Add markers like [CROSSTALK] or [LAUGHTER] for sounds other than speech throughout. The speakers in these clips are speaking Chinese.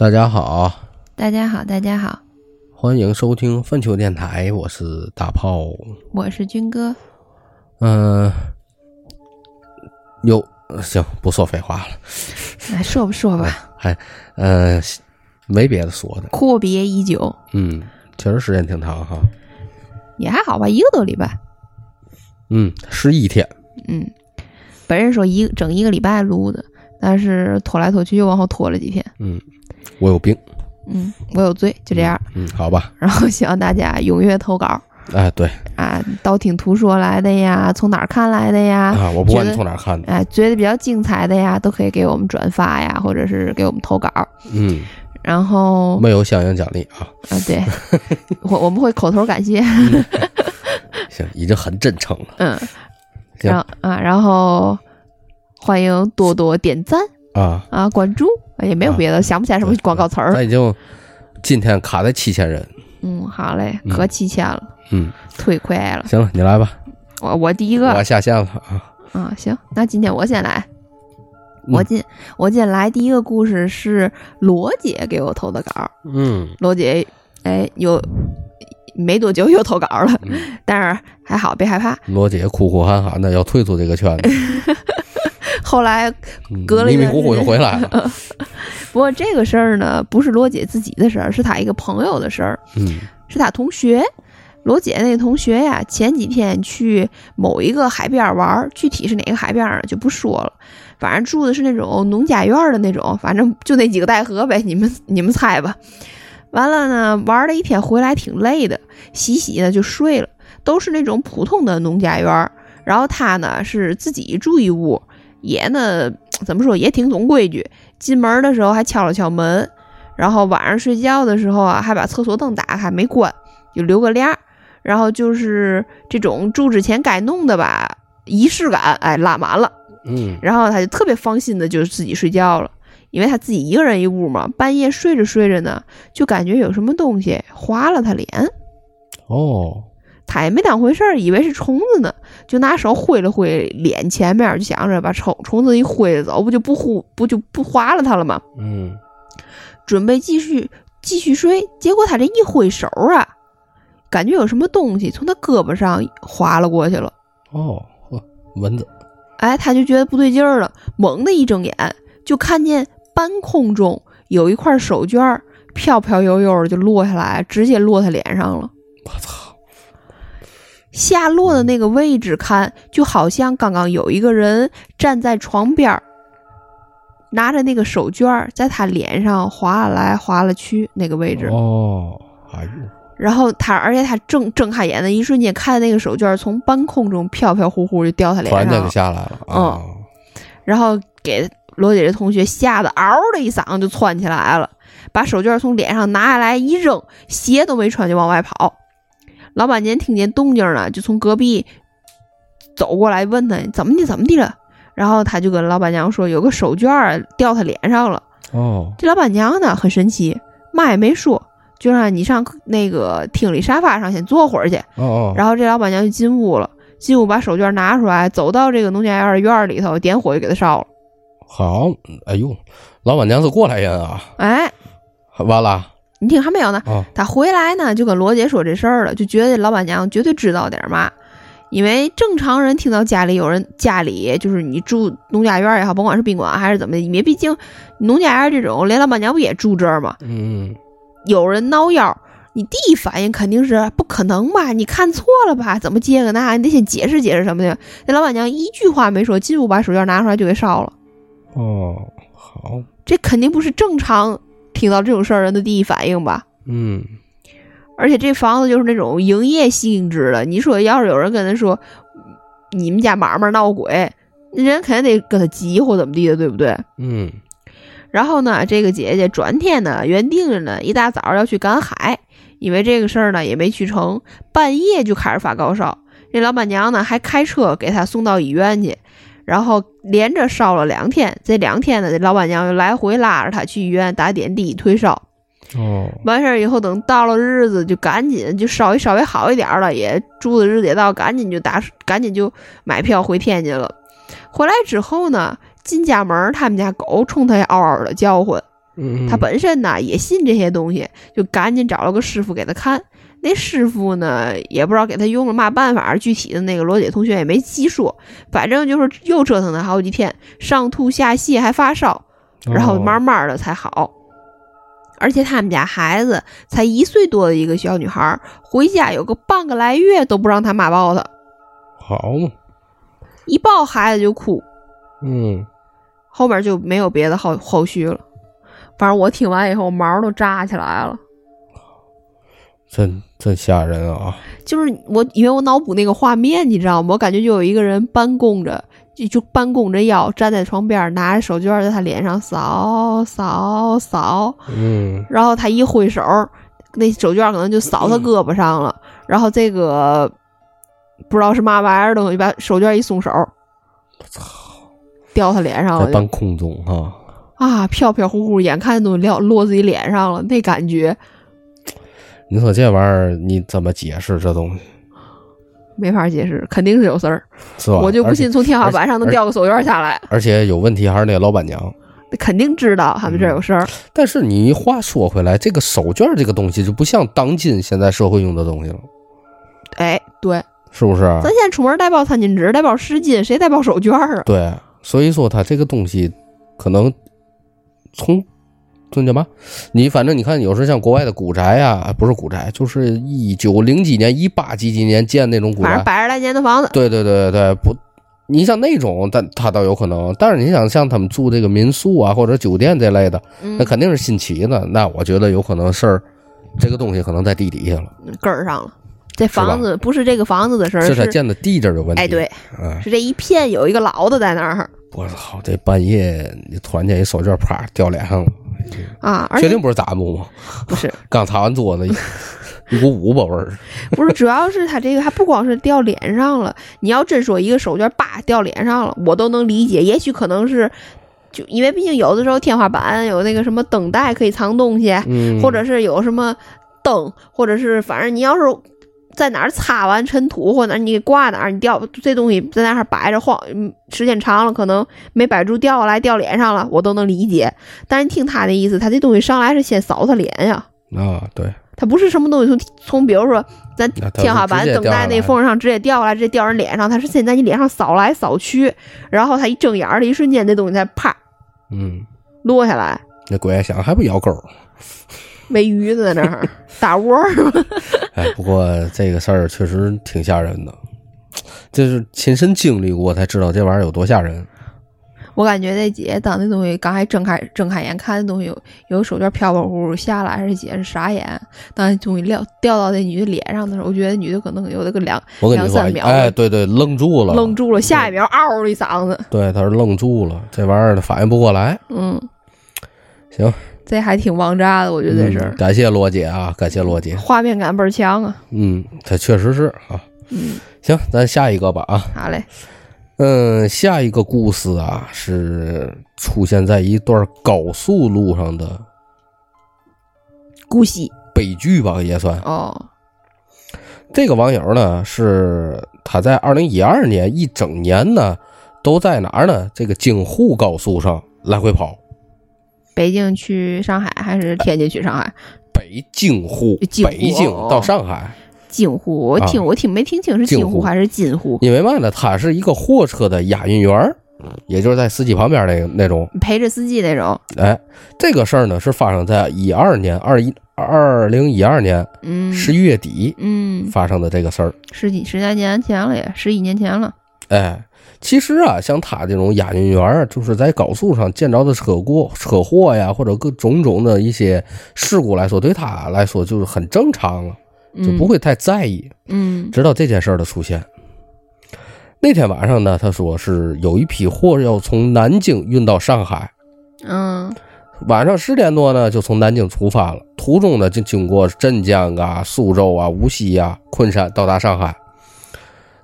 大家好，大家好，大家好，欢迎收听粪球电台，我是大炮。我是军哥。嗯、有行，不说废话了，来说吧说吧，还呃没别的说的。阔别已久，嗯，确实时间挺长哈。也还好吧，一个多礼拜。嗯，十一天。嗯，本人说一整一个礼拜录的，但是拖来拖去又往后拖了几天。嗯，我有病。嗯，我有罪，就这样。嗯，好吧。然后希望大家踊跃投稿哎，对啊，道听途说来的呀，从哪儿看来的呀？啊，我不管你从哪儿看的。哎，觉得比较精彩的呀，都可以给我们转发呀，或者是给我们投稿。嗯，然后没有相应奖励啊。啊，对，我我们会口头感谢。[LAUGHS] 行，已经很真诚了。嗯，行然后啊，然后欢迎多多点赞啊，啊，关注，啊也没有啊别的，想不起来什么广告词儿。咱已经今天卡在七千人。嗯，好嘞，嗯可七千了，嗯，忒快了。行了，你来吧。我我第一个我下线了啊。啊，行，那今天我先来。嗯我今我今天来第一个故事是罗姐给我投的稿，嗯罗姐哎有没多久又投稿了，嗯，但是还好，别害怕。罗姐哭哭喊喊的要退出这个圈子，[LAUGHS] 后来嗯隔了迷迷糊糊又回来了。[LAUGHS] 不过这个事儿呢，不是罗姐自己的事儿，是她一个朋友的事儿。嗯是他同学。罗姐那个同学呀，前几天去某一个海边玩，具体是哪个海边儿就不说了。反正住的是那种农家院的那种，反正就那几个带河呗，你们你们猜吧。完了呢，玩了一天回来挺累的，洗洗呢就睡了。都是那种普通的农家院儿，然后他呢是自己住一屋，也呢怎么说也挺懂规矩。进门的时候还敲了敲门，然后晚上睡觉的时候啊，还把厕所灯打开没关，就留个帘儿。然后就是这种住之前该弄的吧，仪式感，哎，拉满了。嗯然后他就特别放心的，就是自己睡觉了，因为他自己一个人一屋嘛。半夜睡着睡着呢，就感觉有什么东西划了他脸，哦，他也没当回事儿，以为是虫子呢，就拿手挥了挥脸前面，就想着把虫虫子一挥着走，不就不呼不就不划了它了吗？嗯准备继续继续睡，结果他这一挥手啊，感觉有什么东西从他胳膊上划了过去了。哦，呵，蚊子。哎，他就觉得不对劲儿了，猛地一睁眼，就看见半空中有一块手绢飘飘悠悠的就落下来，直接落他脸上了。我操！下落的那个位置看，就好像刚刚有一个人站在床边儿，拿着那个手绢儿在他脸上划了来划了去那个位置。哦，哎呦，然后他，而且他睁睁开眼的一瞬间，看那个手绢从半空中飘飘忽忽就掉他脸上突然间就下来了。嗯啊，然后给罗姐这同学吓得嗷的一嗓子就窜起来了，把手绢从脸上拿下来一扔，鞋都没穿就往外跑。老板娘听见动静了，就从隔壁走过来问他怎么的怎么的了，然后他就跟老板娘说有个手绢掉他脸上了。哦，这老板娘呢很神奇，嘛也没说，就让你上那个厅里沙发上先坐会儿去。哦哦，然后这老板娘就进屋了，进屋把手绢拿出来，走到这个农家院院里头，点火就给他烧了。好，哎呦，老板娘是过来人啊。哎，完了你听还没有呢？啊，他回来呢，就跟罗姐说这事儿了，就觉得老板娘绝对知道点儿嘛。因为正常人听到家里有人家里就是你住农家院也好，甭管是宾馆还是怎么的，因为毕竟农家院这种，连老板娘不也住这儿吗？嗯有人闹腰，你第一反应肯定是不可能吧？你看错了吧？怎么接个那？你得先解释解释什么的。那老板娘一句话没说，进屋把手绢拿出来就给烧了。哦，好，这肯定不是正常听到这种事儿人的第一反应吧？嗯而且这房子就是那种营业性质的，你说要是有人跟他说你们家买卖闹鬼，那人肯定得跟他急或怎么地的，对不对？嗯然后呢，这个姐姐转天呢原定着呢一大早要去赶海，因为这个事儿呢也没去成，半夜就开始发高烧。这老板娘呢还开车给她送到医院去，然后连着烧了两天。这两天呢，这老板娘又来回拉着他去医院打点滴退烧。哦，完事儿以后，等到了日子，就赶紧就稍微稍微好一点了，也住的日子也到，赶紧就打，赶紧就买票回天津了。回来之后呢，进家门，他们家狗冲他嗷嗷的叫唤，嗯，他本身呢也信这些东西，就赶紧找了个师傅给他看。那师傅呢也不知道给他用了嘛办法，具体的那个罗姐同学也没细说，反正就是又折腾他好几天，上吐下泻还发烧，然后慢慢的才好。而且他们家孩子才一岁多的一个小女孩，回家有个半个来月都不让他妈抱她，好嘛，一抱孩子就哭，嗯，后面就没有别的后后续了。反正我听完以后毛都炸起来了，真真吓人啊！就是我因为我脑补那个画面，你知道吗？我感觉就有一个人半弓着，就就半弓着腰站在床边，拿着手绢在他脸上扫扫扫，嗯，然后他一挥手，那手绢可能就扫他胳膊上了，然后这个不知道是嘛玩意儿的东西，把手绢一松手，操掉他脸上了在半空中哈，啊，飘飘忽忽，眼看都撂落自己脸上了，那感觉你说这玩意儿你怎么解释这东西没法解释，肯定是有事儿。是吧？我就不信从天花板上能掉个手绢下来，而且有问题还是那老板娘。肯定知道他们这儿有事儿。但是你话说回来，这个手绢这个东西就不像当今现在社会用的东西了，哎，对，是不是？咱现在出门带包餐巾纸，带包湿巾，谁带包手绢儿啊？对，所以说它这个东西可能从从叫嘛？你反正你看，有时候像国外的古宅啊、不是古宅，就是一九零几年、一八几几年建那种古宅。反正百十来年的房子，对对对对，不，你像那种，但它倒有可能。但是你想像他们住这个民宿啊或者酒店这类的，嗯那，肯定是新奇的。那我觉得有可能事儿，这个东西可能在地底下了，根儿上了。这房子不是这个房子的事儿，是建的地这儿有问题。哎，对，嗯，是这一片有一个老的在那儿我操，这半夜你突然间一手绢啪掉脸上了，啊，而确定不是杂木吗？不是 [LAUGHS] 刚擦完桌子，一 [LAUGHS] 一股五巴味儿。不是，主要是它这个还不光是掉脸上了，你要真说一个手绢叭掉脸上了，我都能理解，也许可能是。就因为毕竟有的时候天花板有那个什么灯带可以藏东西，嗯，或者是有什么灯，或者是反正你要是在哪儿擦完尘土，或者你给挂哪儿，你掉这东西在那儿摆着晃，嗯时间长了可能没摆住掉下来掉脸上了，我都能理解。但是你听他的意思，他这东西上来是先扫他脸呀，啊，对，他不是什么东西从从比如说咱天花板灯带那缝上直接掉下来，直接掉人脸上，他是先在你脸上扫来扫去，然后他一睁眼儿的一瞬间，那东西才啪嗯，落下来。那鬼还想还不咬钩儿。喂鱼呢，在那儿打窝儿是吧？[LAUGHS] 哎，不过这个事儿确实挺吓人的，就是亲身经历过才知道这玩意儿有多吓人。我感觉那姐当那东西刚才睁开睁开眼看那东西有有手绢飘飘忽忽下来，这姐是傻眼。当那东西掉掉到那女的脸上的时候，我觉得女的可能有那个两我跟你说两三，秒哎，对对，愣住了，愣住了，下一秒嗷的一嗓子，对，她是愣住了，这玩意儿他反应不过来。嗯，行，这还挺王炸的，我觉得这事儿嗯、感谢罗姐啊，感谢罗姐。画面感倍儿强啊。嗯，他确实是啊。嗯，行，咱下一个吧啊。好嘞，嗯，下一个故事啊，是出现在一段高速路上的姑息悲剧吧，也算。哦，这个网友呢，是他在二零一二年一整年呢，都在哪儿呢？这个京沪高速上来回跑，北京去上海还是天津去上海？北京沪，北京哦到上海。京沪，我听、啊我听没听清是京沪还是津沪？因为嘛呢，他是一个货车的押运员儿，也就是在司机旁边那个那种。陪着司机那种。哎，这个事儿呢是发生在一二年二一二零一二年嗯，十一月底嗯，发生的这个事儿。十几十来年前了也，十一年前了。哎，其实啊，像他这种押运员儿，就是在高速上见着的车过车祸呀，或者各种种的一些事故来说，对他来说就是很正常了，就不会太在意。嗯直到这件事儿的出现。那天晚上呢，他说是有一批货要从南京运到上海，嗯晚上十点多呢就从南京出发了，途中呢就经过镇江啊、苏州啊、无锡啊、昆山，到达上海。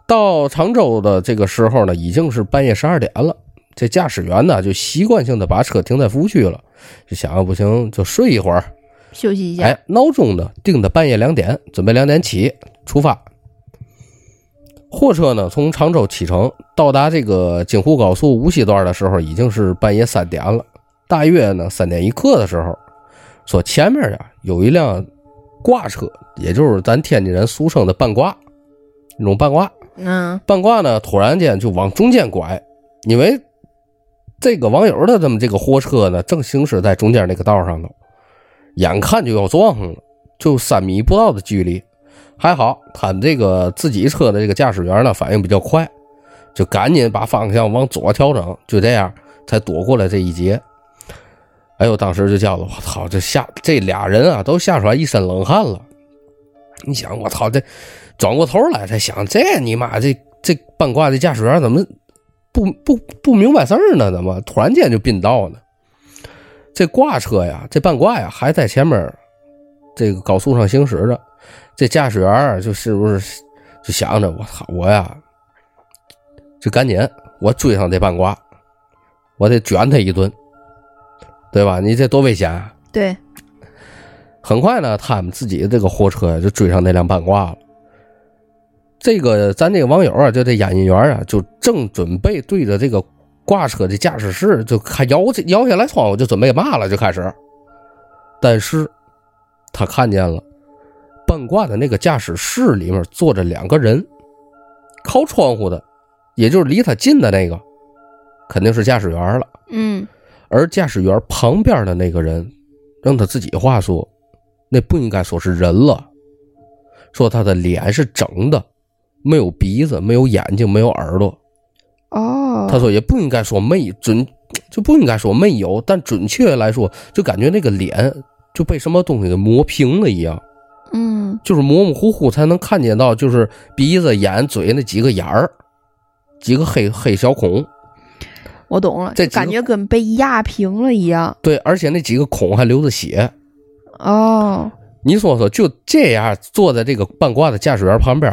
到常州的这个时候呢，已经是半夜十二点了。这驾驶员呢就习惯性的把车停在服务区了，就想要不行就睡一会儿。休息一下。哎，闹钟呢定的半夜两点，准备两点起出发。货车呢从常州启程，到达这个京沪高速无锡段的时候，已经是半夜三点了。大约呢三点一刻的时候，说前面呀有一辆挂车，也就是咱天津人俗称的半挂，那种半挂。嗯半挂呢突然间就往中间拐，因为这个网友的这么这个货车呢正行驶在中间那个道上头，眼看就要撞上了，就三米不到的距离。还好他这个自己车的这个驾驶员呢反应比较快，就赶紧把方向往左调整，就这样才躲过了这一劫。哎呦，当时就叫了，我操，这吓这俩人啊都吓出来一身冷汗了。你想，我操，这转过头来才想，这你妈这这半挂的驾驶员怎么不不不明白事儿呢？怎么突然间就并道呢？这挂车呀，这半挂呀还在前面这个高速上行驶着，这驾驶员就是不是就想着我操我呀，就赶紧我追上这半挂，我得卷他一顿，对吧？你这多危险啊！对，很快呢，他们自己的这个货车就追上那辆半挂了。这个咱这个网友啊，就这演艺员啊，就正准备对着这个挂车的驾驶室就开摇摇下来窗户，就准备骂了，就开始。但是他看见了半挂的那个驾驶室里面坐着两个人，靠窗户的，也就是离他近的那个，肯定是驾驶员了。嗯而驾驶员旁边的那个人，用他自己话说，那不应该说是人了，说他的脸是整的，没有鼻子，没有眼睛，没有耳朵。哦，他说也不应该说没准，就不应该说没有，但准确来说，就感觉那个脸就被什么东西给磨平了一样，嗯就是模模糊糊才能看见到，就是鼻子、眼、嘴那几个眼儿，几个黑黑小孔。我懂了，这感觉跟被压平了一样。对，而且那几个孔还流着血。哦，你说说，就这样坐在这个半挂的驾驶员旁边，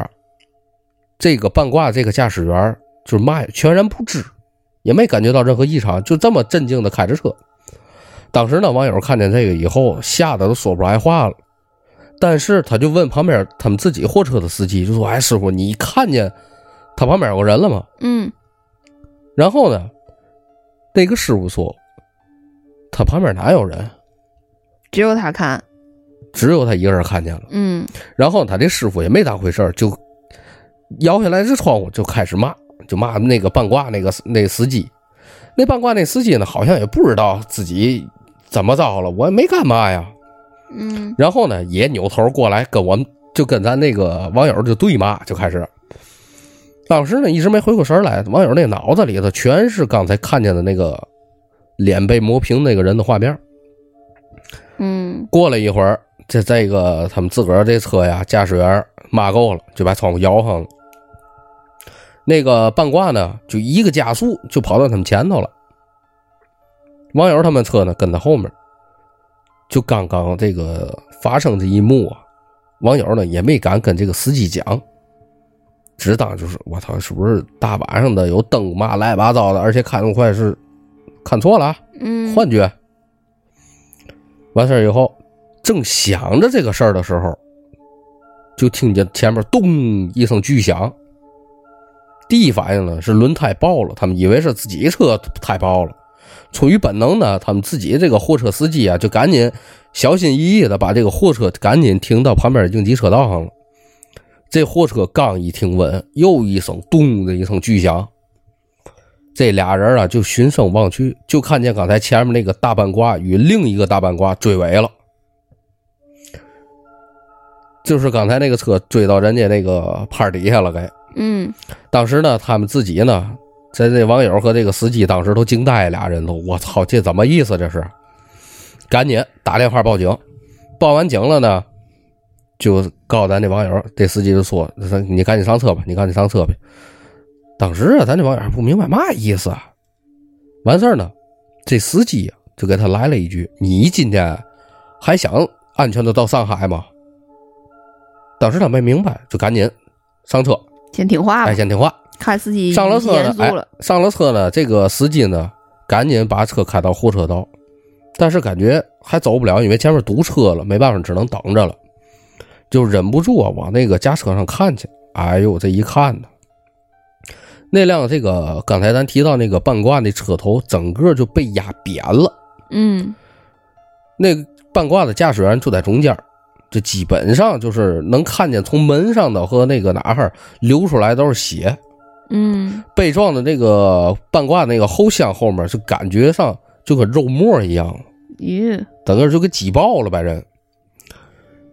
这个半挂这个驾驶员就是嘛也全然不知，也没感觉到任何异常，就这么镇静的开着车。当时呢，网友看见这个以后，吓得都说不出来话了。但是他就问旁边他们自己货车的司机，就说：“哎，师傅，你看见他旁边有个人了吗嗯，？”然后呢，那个师傅说：“他旁边哪有人？只有他看。只有他一个人看见了。”嗯然后他这师傅也没当回事儿，就摇下来这窗户就开始骂，就骂那个半挂那个那司机。那半挂那司机呢，好像也不知道自己怎么着了，我也没干嘛呀。嗯然后呢，也扭头过来跟我们，就跟咱那个网友就对骂，就开始。当时呢，一直没回过神来，网友那脑子里头全是刚才看见的那个脸被磨平那个人的画面。嗯过了一会儿，这这个他们自个儿这车呀，驾驶员骂够了，就把窗户摇上了。那个半挂呢，就一个加速就跑到他们前头了。网友他们车呢跟在后面。就刚刚这个发生这一幕啊，网友呢也没敢跟这个司机讲，只当就是我操，是不是大晚上的有灯嘛乱七八糟的，而且看得快是看错了啊。嗯，幻觉。完事儿以后，正想着这个事儿的时候，就听见前面咚一声巨响。第一反应呢是轮胎爆了，他们以为是自己车胎爆了。出于本能呢，他们自己这个货车司机啊，就赶紧小心翼翼的把这个货车赶紧停到旁边的应急车道上了。这货车刚一停稳，又一声咚的一声巨响。这俩人啊，就循声望去，就看见刚才前面那个大半挂与另一个大半挂追尾了，就是刚才那个车追到人家那个坡底下了。给嗯当时呢，他们自己呢，在这网友和这个司机当时都惊呆了，俩人都，我操，这怎么意思？这是，赶紧打电话报警。报完警了呢，就告咱这网友，这司机就说：“你赶紧上车吧，你赶紧上车吧。”当时啊，咱这网友还不明白嘛意思啊。完事儿呢，这司机啊就给他来了一句：“你今天还想安全的到上海吗？”当时他没明白，就赶紧上车，先听话吧哎，，先听话。看司机上了车呢严，肃哎了。，上了车了，这个司机呢，赶紧把车开到货车道，但是感觉还走不了，因为前面堵车了，没办法，只能等着了，就忍不住啊，往那个驾车上看去。哎呦，这一看呢，那辆这个刚才咱提到那个半挂的车头，整个就被压扁了，嗯那个半挂的驾驶员就在中间，这基本上就是能看见从门上的和那个哪儿流出来都是血。嗯被撞的那个半挂那个后箱后面，就感觉上就跟肉沫一样，咦，整个就给挤爆了把人。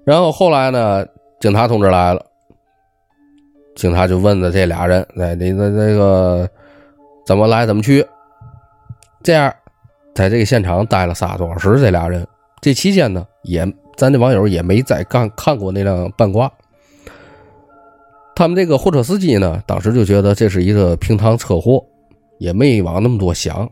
然后后来呢，警察同志来了，警察就问的这俩人：“哎，你的那个怎么来怎么去？”这样，在这个现场待了仨多小时，这俩人这期间呢，也咱这网友也没再看看过那辆半挂。他们这个货车司机呢，当时就觉得这是一个平常车祸，也没往那么多想。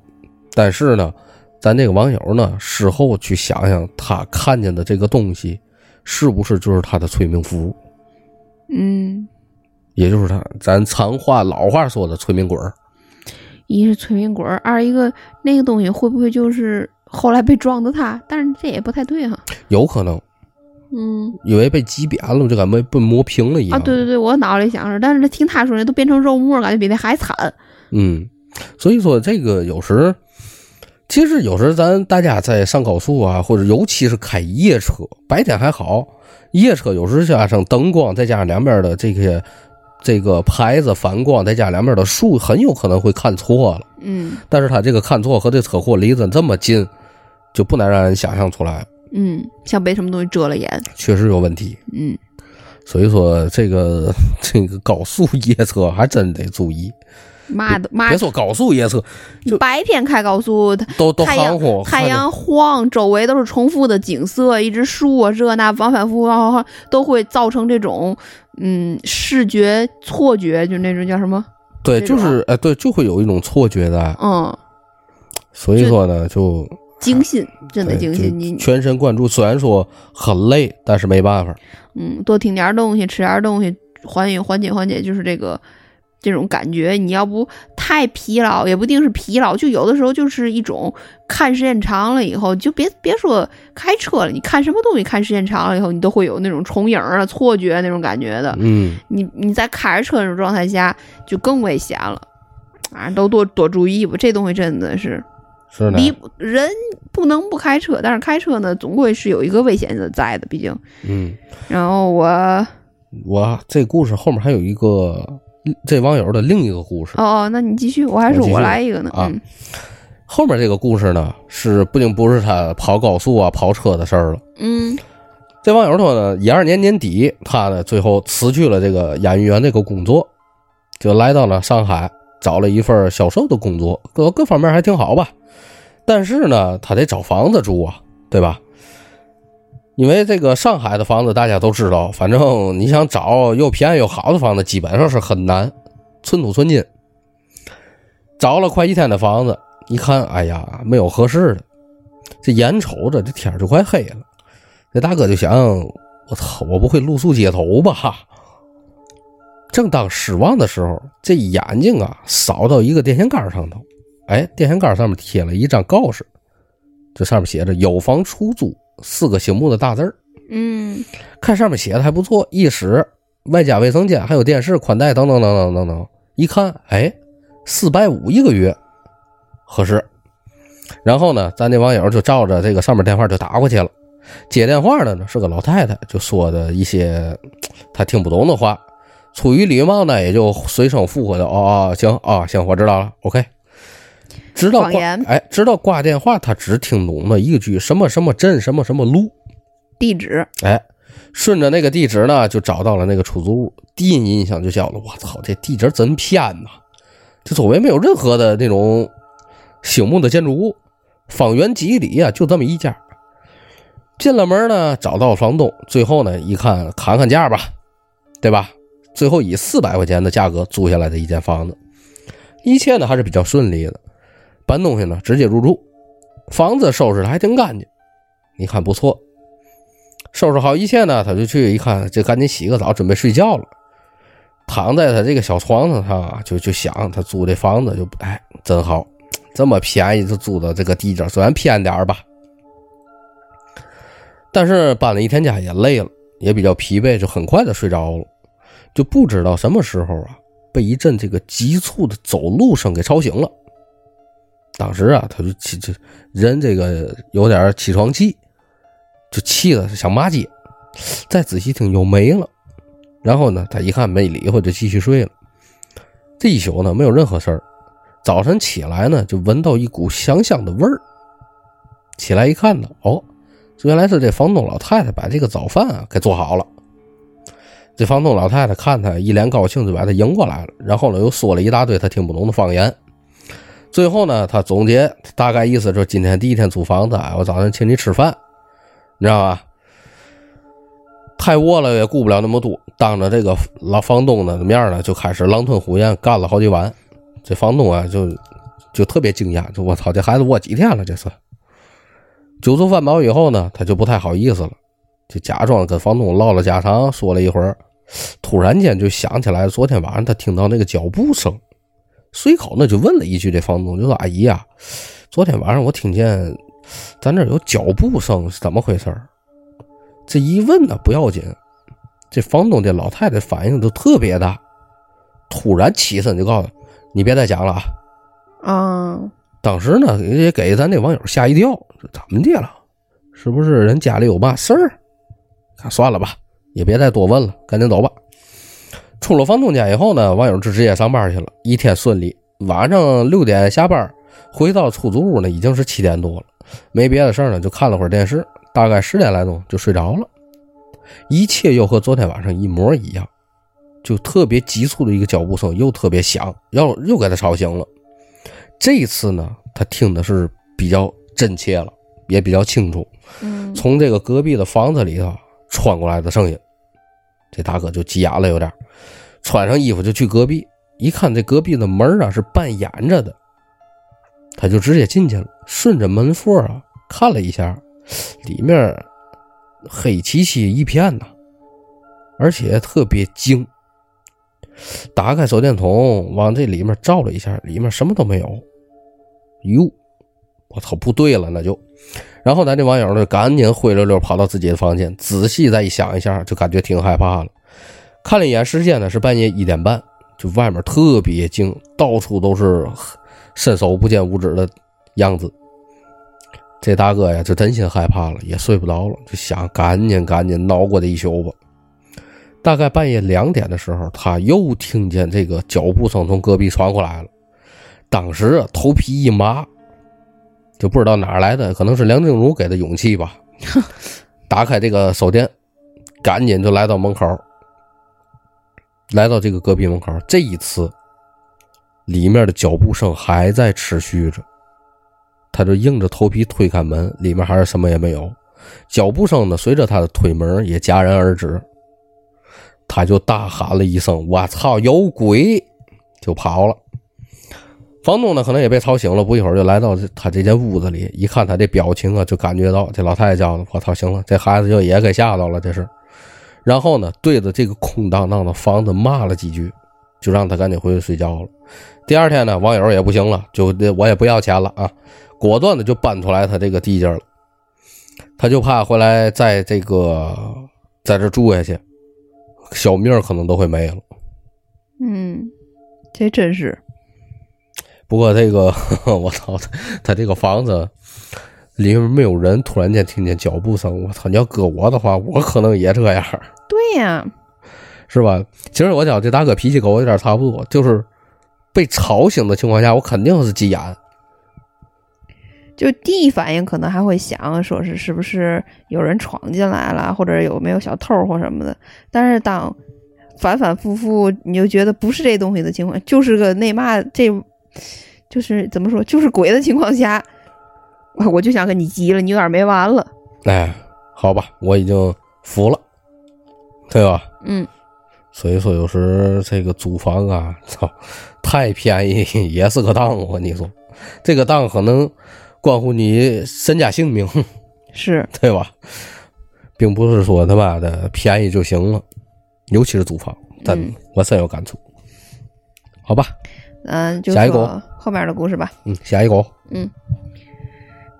但是呢，咱这个网友呢，事后去想想，他看见的这个东西，是不是就是他的催命符？嗯，也就是他咱常话老话说的催命鬼儿。一是催命鬼儿，二一个那个东西会不会就是后来被撞的他？但是这也不太对哈。有可能嗯因为被挤扁了，就感觉被磨平了一样。啊，对对对，我脑里想着，但是听他说的都变成肉沫，感觉比那还惨。嗯，所以说这个有时，其实有时咱大家在上高速啊，或者尤其是开夜车，白天还好，夜车有时加上灯光，再加上两边的这些这个牌子反光，再加上两边的树，很有可能会看错了。嗯但是他这个看错和这车祸离得这么近，就不难让人想象出来，嗯，像被什么东西遮了眼。确实有问题。嗯所以说，这个这个高速夜车还真得注意。妈的妈别！说高速夜车，就白天开高速，都都太阳含糊，太阳晃，周围都是重复的景色，一直树啊这那反反复复，都会造成这种嗯视觉错觉，就那种叫什么？对，就是哎，对，就会有一种错觉的。嗯，所以说呢，就惊心，真的对就惊心。你全神贯注。虽然说很累，但是没办法。嗯，多听点东西，吃点东西，缓解缓解缓解，就是这个这种感觉。你要不太疲劳，也不一定是疲劳，就有的时候就是一种看时间长了以后，就别别说开车了，你看什么东西看时间长了以后，你都会有那种重影啊、错觉那种感觉的。嗯，你你在开着车那种状态下，就更危险了。啊，都多多注意吧，这东西真的是是的。离人不能不开车，但是开车呢，总归是有一个危险的在的，毕竟。嗯，然后我我这故事后面还有一个这网友的另一个故事。哦哦，那你继续，我还是我来一个呢。啊嗯后面这个故事呢，是不仅不是他跑高速啊、跑车的事儿了。嗯这网友说呢，一二年年底，他呢最后辞去了这个演艺员这个工作，就来到了上海，找了一份销售的工作，各各方面还挺好吧。但是呢，他得找房子住啊，对吧？因为这个上海的房子大家都知道，反正你想找又便宜又好的房子，基本上是很难，寸土寸金。找了快一天的房子，一看，哎呀，没有合适的。这眼瞅着这天就快黑了，这大哥就想：我操，我不会露宿街头吧？哈正当失望的时候，这眼睛啊扫到一个电线杆上头，哎，电线杆上面贴了一张告示，这上面写着“有房出租”四个醒目的大字儿。嗯看上面写的还不错，一室外加卫生间，还有电视、宽带等等等等等等。一看，哎，四百五一个月，合适。然后呢，咱那网友就照着这个上面电话就打过去了。接电话的呢是个老太太，就说的一些她听不懂的话，出于礼貌呢，也就随声附和的：“哦哦，行啊、行，我知道了，OK。”直到挂哎，直到挂电话，他只听懂了一句什么什么镇什么什么路。地址，哎，顺着那个地址呢，就找到了那个出租屋。第一印象就叫了，我操，这地址真偏呐！这周围没有任何的那种醒目的建筑物，方圆几里啊，就这么一家。进了门呢，找到房东，最后呢一看，砍砍价吧，对吧？最后以四百块钱的价格租下来的一间房子，一切呢还是比较顺利的。搬东西呢，直接入住，房子收拾的还挺干净，你看不错。收拾好一切呢，他就去一看，就赶紧洗个澡，准备睡觉了。躺在他这个小床上啊，就就想他租这房子就哎真好，这么便宜就租到这个地界，虽然偏点吧，但是搬了一天家也累了，也比较疲惫，就很快的睡着了。就不知道什么时候啊，被一阵这个急促的走路声给吵醒了。当时啊，他就起这人这个有点起床气，就气的想骂街。再仔细听又没了。然后呢，他一看没理会，就继续睡了。这一宿呢，没有任何事儿。早晨起来呢，就闻到一股香香的味儿。起来一看呢，哦，原来是这房东老太太把这个早饭啊给做好了。这房东老太太看他一脸高兴，就把他迎过来了。然后呢，又说了一大堆他听不懂的方言。最后呢，他总结大概意思就是：今天第一天租房子，我早上请你吃饭，你知道吧？太饿了也顾不了那么多，当着这个老房东的面呢，就开始狼吞虎咽干了好几碗。这房东啊，就就特别惊讶，就我操，这孩子饿几天了？这是。酒足饭饱以后呢，他就不太好意思了，就假装跟房东唠了家常，说了一会儿，突然间就想起来昨天晚上他听到那个脚步声，随口呢就问了一句：“这房东就说阿姨呀，昨天晚上我听见咱这有脚步声，是怎么回事？”这一问呢不要紧，这房东这老太太反应都特别大，突然起身就告诉你别再讲了啊！啊，当时呢也给咱那网友吓一跳，怎么的了？是不是人家里有嘛事儿？看算了吧，也别再多问了，赶紧走吧。出了房东家以后呢，网友就直接上班去了，一天顺利。晚上六点下班，回到出租屋呢，已经是七点多了，没别的事儿呢，就看了会儿电视。大概十点来钟就睡着了，一切又和昨天晚上一模一样，就特别急促的一个脚步声又特别响，又又给他吵醒了。这次呢，他听的是比较真切了，也比较清楚。嗯，从这个隔壁的房子里头穿过来的声音，这大哥就急眼了，有点穿上衣服就去隔壁，一看这隔壁的门啊是半掩着的，他就直接进去了，顺着门缝啊看了一下。里面黑漆漆一片呐，而且特别精。打开手电筒往这里面照了一下，里面什么都没有。哟，我操，不对了，那就。然后咱这网友呢，赶紧灰溜溜跑到自己的房间，仔细再一想一下，就感觉挺害怕了。看了一眼时间呢，是半夜一点半，就外面特别静，到处都是伸手不见五指的样子。这大哥呀，就真心害怕了，也睡不着了，就想赶紧赶紧熬过这一宿吧。大概半夜两点的时候，他又听见这个脚步声从隔壁传过来了。当时啊，头皮一麻，就不知道哪来的，可能是梁静茹给的勇气吧。[LAUGHS] 打开这个手电，赶紧就来到门口，来到这个隔壁门口。这一次，里面的脚步声还在持续着。他就硬着头皮推开门，里面还是什么也没有。脚步声呢，随着他的推门也戛然而止。他就大喊了一声：“我操，有鬼！”就跑了。房东呢，可能也被吵醒了，不一会儿就来到他这间屋子里，一看他这表情啊，就感觉到这老太太叫的：“我操，行了，这孩子就也给吓到了，这是。”然后呢，对着这个空荡荡的房子骂了几句，就让他赶紧回去睡觉了。第二天呢，网友也不行了，就我也不要钱了啊。果断的就搬出来他这个地界了，他就怕回来在这个在这住下去，小命可能都会没了。嗯，这真是。不过这个 [LAUGHS] 我操，他这个房子里面没有人，突然间听见脚步声，我操！你要搁我的话，我可能也这样。对呀，是吧？其实我讲这大哥脾气跟我有点差不多，就是被吵醒的情况下，我肯定是急眼。就第一反应可能还会想，说是是不是有人闯进来了，或者有没有小偷或什么的。但是当反反复复，你就觉得不是这东西的情况，就是个那嘛，这就是怎么说，就是鬼的情况下，我就想跟你急了，你有点没完了。哎，好吧，我已经服了，对吧？嗯。所以说，有时这个租房啊，操，太便宜也是个当。我跟你说，这个当可能。关乎你身家性命，是 [LAUGHS] 对吧？并不是说他妈的便宜就行了，尤其是租房，但我深有感触。好吧，嗯，就下一个后面的故事吧。嗯，下一个，嗯，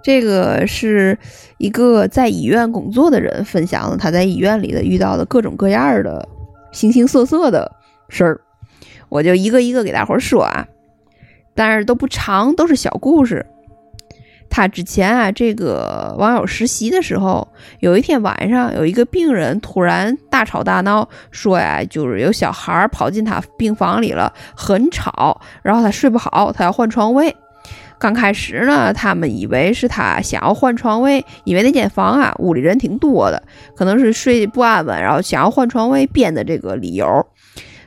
这个是一个在医院工作的人分享的他在医院里的遇到的各种各样的形形色色的事儿，我就一个一个给大伙说啊。但是都不长，都是小故事。他之前啊，这个网友实习的时候，有一天晚上，有一个病人突然大吵大闹，说呀，就是有小孩跑进他病房里了，很吵，然后他睡不好，他要换床位。刚开始呢，他们以为是他想要换床位，因为那间房啊，屋里人挺多的，可能是睡不安稳，然后想要换床位编的这个理由。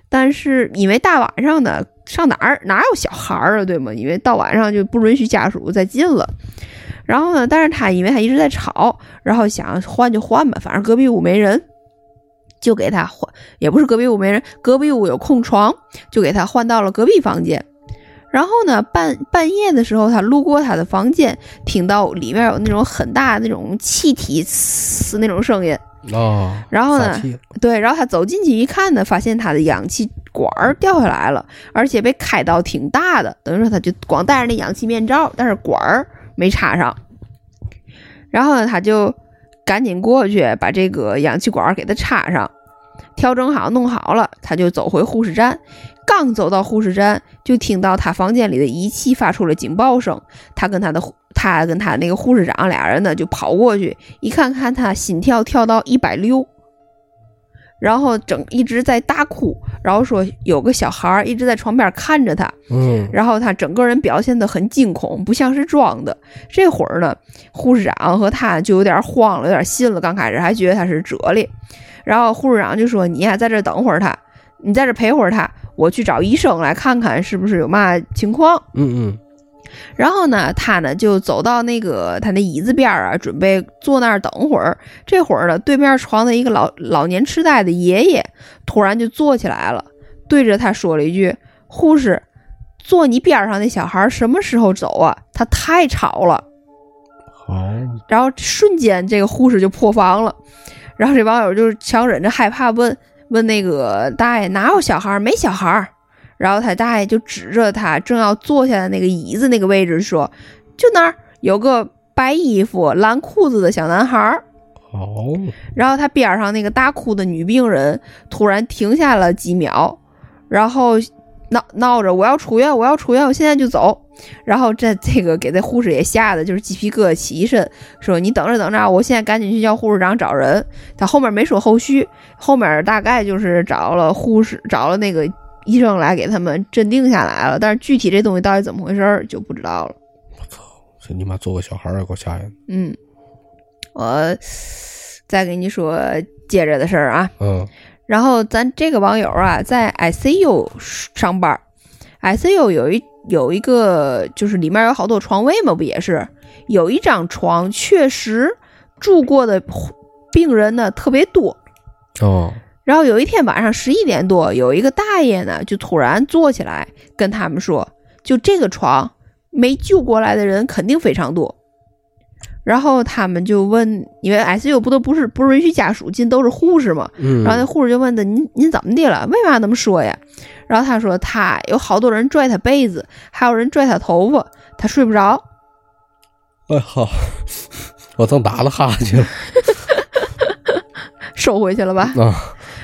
但是因为大晚上的上哪儿哪有小孩儿啊，对吗？因为到晚上就不允许家属再进了。然后呢，但是他因为他一直在吵，然后想换就换吧，反正隔壁屋没人，就给他换，也不是隔壁屋没人，隔壁屋有空床，就给他换到了隔壁房间。然后呢，半半夜的时候，他路过他的房间，听到里面有那种很大那种气体嘶那种声音。哦，然后呢对，然后他走进去一看呢，发现他的氧气管儿掉下来了，而且被开到挺大的，等于说他就光戴着那氧气面罩，但是管儿没插上。然后呢，他就赶紧过去把这个氧气管儿给他插上，调整好弄好了，他就走回护士站。刚走到护士站，就听到他房间里的仪器发出了警报声。他跟他的护他跟他那个护士长俩人呢，就跑过去一看，看他心跳跳到一百六，然后整一直在大哭，然后说有个小孩一直在床边看着他，嗯，然后他整个人表现得很惊恐，不像是装的。这会儿呢，护士长和他就有点慌了，有点信了。刚开始还觉得他是哲理，然后护士长就说：“你呀，在这儿等会儿他，你在这儿陪会儿他，我去找医生来看看是不是有嘛情况。”嗯嗯，然后呢，他呢就走到那个他那椅子边儿啊，准备坐那儿等会儿。这会儿呢，对面床的一个老老年痴呆的爷爷突然就坐起来了，对着他说了一句：“护士，坐你边上那小孩什么时候走啊？他太吵了。好，”然后瞬间这个护士就破防了。然后这网友就是强忍着害怕问问那个大爷哪有小孩？没小孩。然后他大爷就指着他正要坐下的那个椅子那个位置说：“就那儿有个白衣服、蓝裤子的小男孩儿。”哦，然后他边上那个大哭的女病人突然停下了几秒，然后闹闹着我要出院，我要出院，我现在就走。然后这这个给这护士也吓得就是鸡皮疙瘩起一身，说你等着等着，我现在赶紧去叫护士长找人。他后面没说后续，后面大概就是找了护士，找了那个医生来给他们镇定下来了，但是具体这东西到底怎么回事儿就不知道了。我操这你妈做个小孩儿也够吓人。嗯，我再给你说接着的事儿啊。嗯然后咱这个网友啊，在 ICU 上班，ICU 有一有一个就是里面有好多床位嘛，不也是？有一张床确实住过的病人呢特别多。哦，然后有一天晚上十一点多，有一个大爷呢就突然坐起来跟他们说：“就这个床没救过来的人肯定非常多。”然后他们就问，因为 ICU 不都不是不是允许家属进，都是护士嘛。嗯，然后那护士就问他：“您您怎么的了？为嘛那么说呀？”然后他说：“他有好多人拽他被子，还有人拽他头发，他睡不着。哎好，我正打了哈欠 [LAUGHS] 收回去了吧。啊，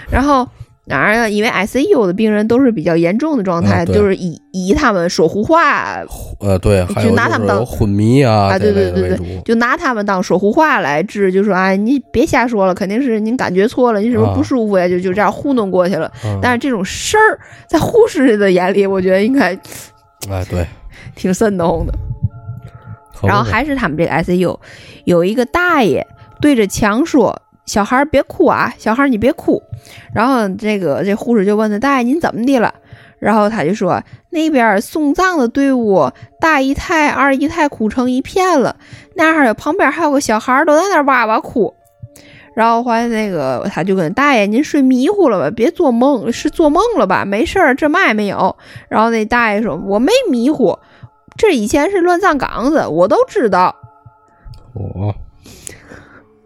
然后当然了，因为 ICU 的病人都是比较严重的状态，就是以以他们说胡话，呃对，就拿他们当昏迷啊啊对对对的为主。就拿他们当说胡话来治，就说啊，你别瞎说了，肯定是您感觉错了，你是不是不舒服呀？就就这样糊弄过去了。嗯但是这种事儿，在护士的眼里，我觉得应该哎对，挺瘆得慌的。然后还是他们这个 ICU 有一个大爷对着墙说：“小孩儿别哭啊，小孩儿你别哭。”然后这个这护士就问他：“大爷您怎么的了？”然后他就说：“那边送葬的队伍，大姨太、二姨太哭成一片了，那儿旁边还有个小孩儿都在那哇哇哭。”然后后来那个他就跟大爷：“您睡迷糊了吧？别做梦，是做梦了吧？没事儿，这嘛也没有。”然后那大爷说：“我没迷糊，这以前是乱葬岗子，我都知道。”我，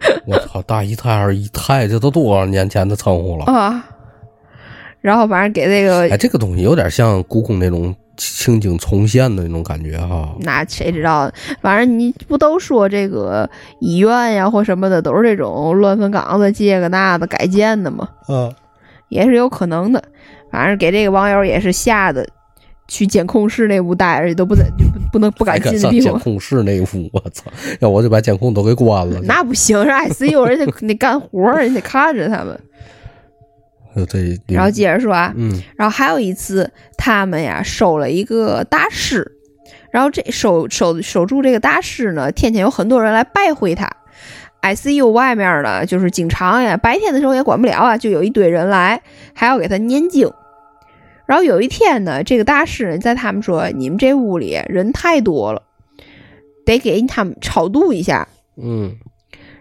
[LAUGHS] 我操，大姨太二姨太，这都多少年前的称呼了？啊，然后反正给这个哎，这个东西有点像故宫那种情景重现的那种感觉哈。那谁知道？反正你不都说这个医院呀或什么的都是这种乱坟岗子、这个那的改建的吗？嗯，也是有可能的。反正给这个网友也是吓得，去监控室那屋待着，都不在就不不能不敢进病房。监控室那屋，我操！要我就把监控都给关了。那不行，是 ICU，[LAUGHS] 人家得干活儿，人得看着他们。然后接着说啊，嗯然后还有一次，他们呀收了一个大师，然后这守守守住这个大师呢，天天有很多人来拜会他。ICU 外面呢，就是经常呀，白天的时候也管不了啊，就有一堆人来，还要给他念经。然后有一天呢，这个大师在他们说，你们这屋里人太多了，得给他们超度一下。嗯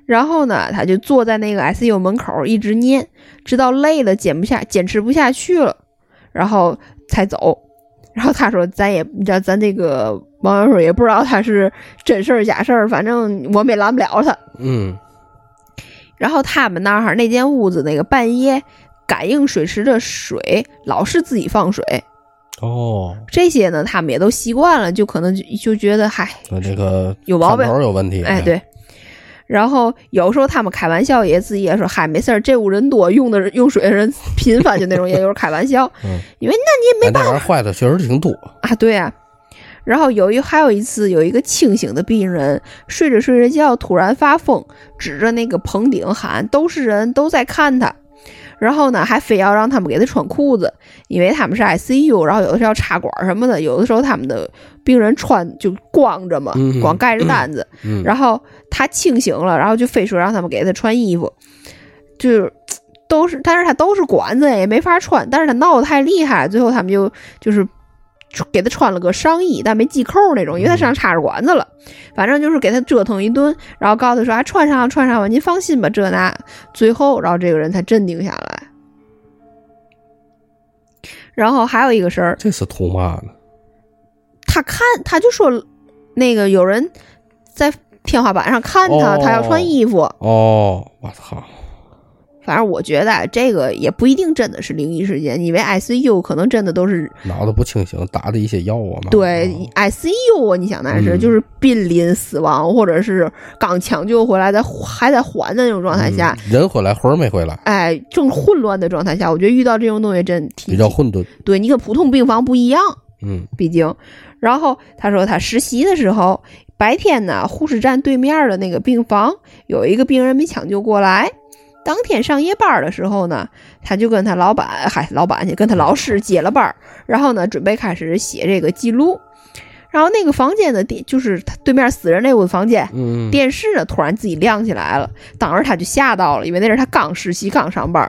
然后呢，他就坐在那个 ICU 门口一直念，直到累了，坚不下，坚持不下去了，然后才走。[LAUGHS] 然后他说：“咱也，你知道，咱这个网友说也不知道他是真事儿假事儿，反正我们也拦不了他。嗯然后他们那儿那间屋子那个半夜感应水池的水老是自己放水，哦，这些呢他们也都习惯了，就可能就就觉得嗨，那这个有毛病有问题。哎，对。然后有时候他们开玩笑也自己也说，嗨，没事儿，这屋人多，用的用水的人频繁，就那种，也有人开玩笑，[LAUGHS] 嗯因为那你也没哎，那玩意儿坏的确实挺多。啊，对啊。然后有一还有一次，有一个清醒的病人睡着睡着觉，突然发疯，指着那个棚顶喊：“都是人，都在看他。”然后呢，还非要让他们给他穿裤子，因为他们是 ICU，然后有的时候要插管什么的，有的时候他们的病人穿就光着嘛，嗯光盖着单子。嗯，然后他清醒了，然后就非说让他们给他穿衣服，就是都是，但是他都是管子也没法穿，但是他闹得太厉害，最后他们就就是给他穿了个上衣，但没系扣那种，因为他身上插着管子了，反正就是给他折腾一顿，然后告诉他说啊穿上穿上吧，您放心吧，这那，最后然后这个人才镇定下来。然后还有一个事儿，这是图嘛呢？他看他就说那个有人在天花板上看他，哦他要穿衣服。哦，我操！反正我觉得啊这个也不一定真的是灵异事件，因为 ICU 可能真的都是脑子不清醒，打的一些药啊嘛。对啊 ICU 啊，你想那是、嗯就是濒临死亡，或者是刚抢救回来在还在缓的那种状态下，嗯人回来魂儿没回来，哎，正混乱的状态下，我觉得遇到这种东西真挺比较混沌。对你跟普通病房不一样，嗯毕竟。然后他说他实习的时候，白天呢，护士站对面的那个病房有一个病人没抢救过来。当天上夜班的时候呢，他就跟他老板，嗨，老板去跟他老师接了班儿，然后呢，准备开始写这个记录。然后那个房间的电，就是他对面死人那屋的房间，嗯，电视呢突然自己亮起来了，当时他就吓到了，因为那是他刚实习刚上班，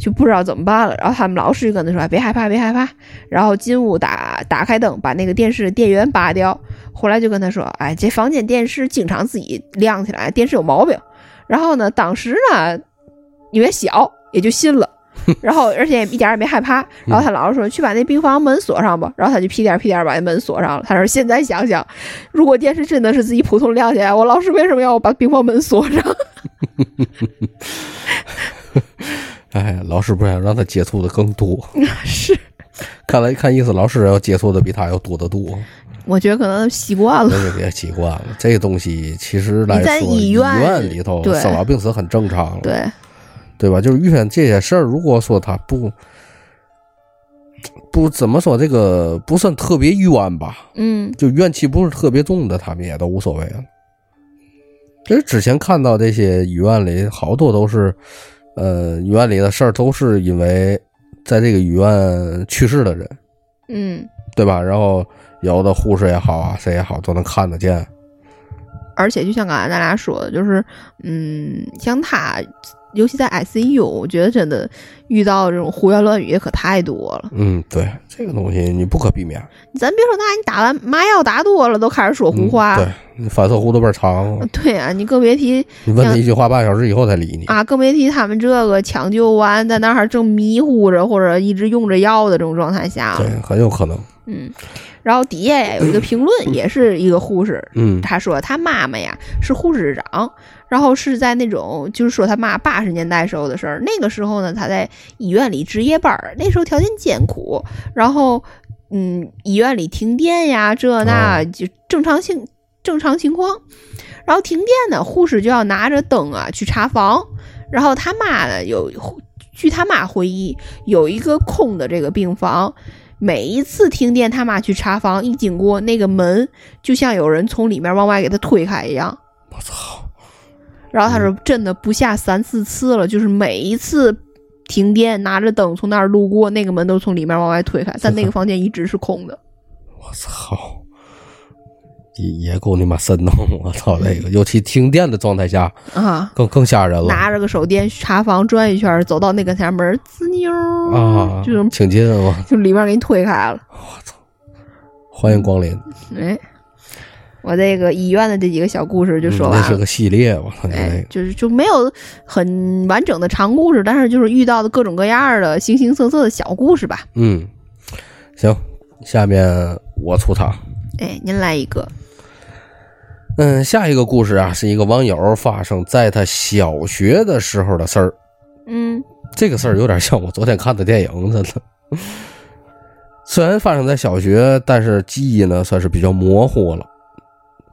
就不知道怎么办了。然后他们老师就跟他说：“别害怕，别害怕。”然后进屋打打开灯，把那个电视的电源拔掉。后来就跟他说：“哎，这房间电视经常自己亮起来，电视有毛病。”然后呢，当时呢，因为小也就信了。[LAUGHS] 然后，而且一点也没害怕。然后他老师说：“去把那病房门锁上吧。”然后他就屁颠屁颠把那门锁上了。他说：“现在想想，如果电视真的是自己普通亮起来，我老师为什么要我把病房门锁上？[LAUGHS] 哎，老师不想让他接触的更多，[LAUGHS] 是，看来看意思老师要接触的比他要多得多，我觉得可能习惯了。别习惯了。这个东西其实来说，医院院里头对生老病死很正常了，对，对吧？就是遇见这些事儿，如果说他不不怎么说，这个不算特别冤吧，嗯就怨气不是特别重的，他们也都无所谓了。这之前看到这些医院里好多都是，呃，医院里的事儿都是因为在这个医院去世的人，嗯，对吧？然后有的护士也好啊，谁也好，都能看得见。而且就像刚才咱俩说的，就是嗯，像他，尤其在 ICU，我觉得真的遇到这种胡言乱语也可太多了。嗯，对，这个东西你不可避免。咱别说那，你打完麻药打多了，都开始说胡话。嗯对，你反射弧度倍儿长，对啊，你更别提你问他一句话，半小时以后才理你。啊，更别提他们这个抢救完在那儿还正迷糊着，或者一直用着药的这种状态下对。，很有可能。嗯，然后底下呀有一个评论，也是一个护士，嗯他说他妈妈呀是护士长，然后是在那种就是说他妈八十年代时候的事儿。那个时候呢，他在医院里值夜班儿，那时候条件艰苦，然后嗯，医院里停电呀，这那哦就正常性正常情况。然后停电呢，护士就要拿着灯啊去查房，然后他妈呢有，据他妈回忆，有一个空的这个病房。每一次停电，他妈去查房，一经过那个门，就像有人从里面往外给他推开一样。我操！然后他说，真的不下三四次了，就是每一次停电，拿着灯从那儿路过，那个门都从里面往外推开，但那个 [LAUGHS] 房间一直是空的。我操！也也够你妈瘆的！我操，这个尤其停电的状态下，啊，更更吓人了拿着个手电查房转一圈，走到那个前门，滋妞儿啊！就是挺近我就里面给你推开了。我操欢迎光临，哎，我这个医院的这几个小故事就说完了。嗯那是个系列，我操，哎，就是就没有很完整的长故事，但是就是遇到的各种各样的形形色色的小故事吧。嗯，行，下面我出场。哎，您来一个。嗯，下一个故事啊，是一个网友发生在他小学的时候的事儿。嗯这个事儿有点像我昨天看的电影，似的。[LAUGHS] 虽然发生在小学，但是记忆呢算是比较模糊了。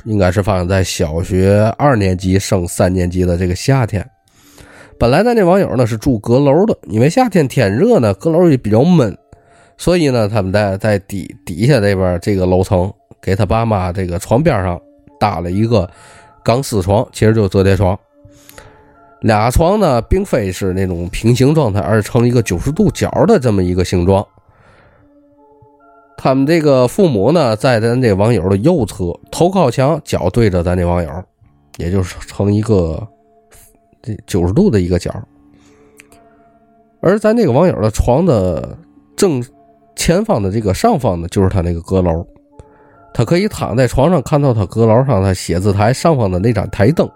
应该是发生在小学二年级升三年级的这个夏天。本来咱这网友呢是住阁楼的，因为夏天天热呢，阁楼也比较闷，所以呢他们在在底底下这边这个楼层给他爸妈这个床边上搭了一个钢丝床，其实就是折叠床。俩床呢，并非是那种平行状态，而是成一个九十度角的这么一个形状。他们这个父母呢，在咱这网友的右侧，头靠墙，脚对着咱这网友，也就是成一个这九十度的一个角。而咱这个网友的床的正前方的这个上方呢，就是他那个阁楼，他可以躺在床上，看到他阁楼上他写字台上方的那盏台灯。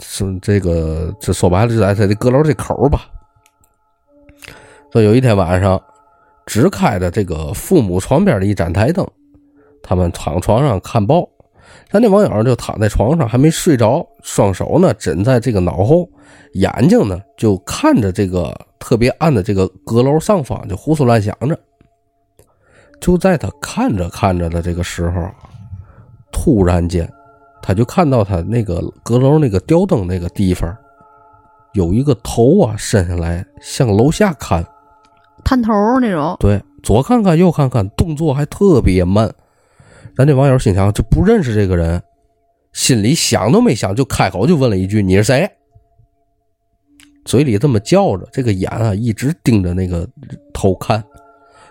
是这个，这说白了就在他的阁楼这口吧。说有一天晚上，只开着这个父母床边的一盏台灯，他们躺床上看报。咱这网友就躺在床上还没睡着，双手呢枕在这个脑后，眼睛呢就看着这个特别暗的这个阁楼上方，就胡思乱想着。就在他看着看着的这个时候，突然间。他就看到他那个阁楼那个吊灯那个地方，有一个头啊伸下来向楼下看，探头那种。对，左看看右看看，动作还特别慢。咱这网友心想，这不认识这个人，心里想都没想就开口就问了一句：“你是谁？”嘴里这么叫着，这个眼啊一直盯着那个头看，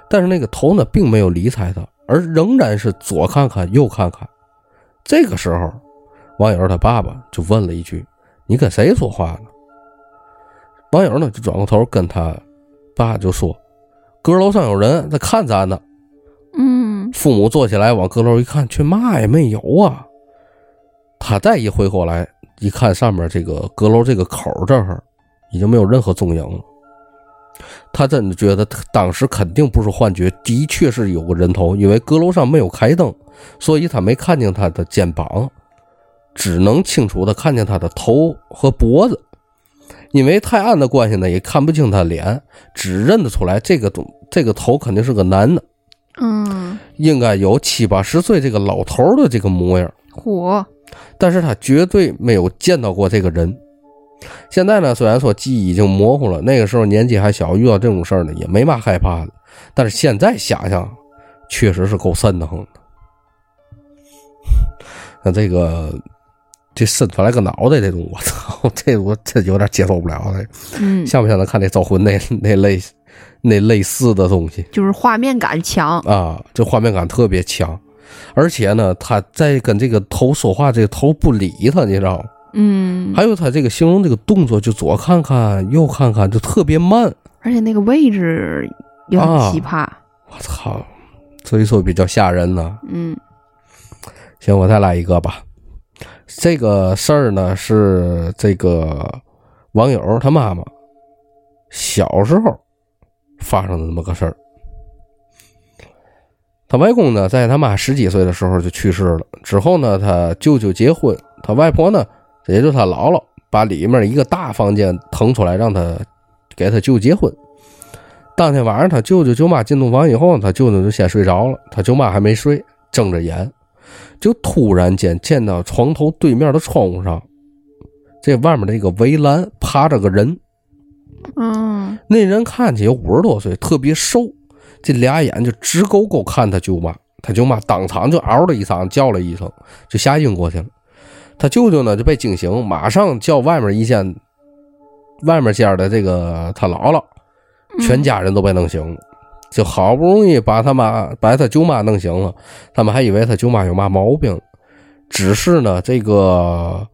但是那个头呢并没有理睬他，而仍然是左看看右看看。这个时候，网友他爸爸就问了一句：“你跟谁说话呢？”网友呢就转过头跟他爸就说：“阁楼上有人在看咱呢。”嗯，父母坐起来往阁楼一看，却嘛也没有啊。他再一回过来一看，上面这个阁楼这个口这儿已经没有任何踪影了。他真的觉得当时肯定不是幻觉，的确是有个人头，因为阁楼上没有开灯。所以他没看见他的肩膀，只能清楚的看见他的头和脖子。因为太暗的关系呢，也看不清他脸，只认得出来这个东这个头肯定是个男的，嗯，应该有七八十岁这个老头的这个模样。嚯，但是他绝对没有见到过这个人。现在呢，虽然说记忆已经模糊了，那个时候年纪还小，遇到这种事儿呢也没嘛害怕的。但是现在想想，确实是够瘆得慌的。那这个这伸出来个脑袋这种，我操，[LAUGHS] 这我这有点接受不了了。嗯，像不像咱看那招魂那那类那类似的东西就是画面感强。啊？这画面感特别强，而且呢，他在跟这个头说话，这个头不理他，你知道吗？嗯，还有他这个形容这个动作，就左看看右看看，就特别慢。而且那个位置也很啊奇葩。我操，所以说比较吓人呢。嗯行，我再来一个吧。这个事儿呢是这个网友他妈妈小时候发生的那么个事儿。他外公呢，在他妈十几岁的时候就去世了。之后呢，他舅舅结婚，他外婆呢，也就他姥姥，把里面一个大房间腾出来，让他给他舅结婚。当天晚上，他舅舅舅妈进洞房以后，他舅舅就先睡着了，他舅妈还没睡，睁着眼，就突然间见到床头对面的窗户上，这外面那个围栏爬着个人。嗯那人看起有五十多岁，特别瘦，这俩眼就直勾勾看他舅妈，他舅妈当场就嗷的一嗓叫了一声，就吓晕过去了。他舅舅呢就被惊醒，马上叫外面一间外面间的这个他姥姥，全家人都被弄醒了，就好不容易把他妈把他舅妈弄醒了，他们还以为他舅妈有嘛毛病，只是呢这个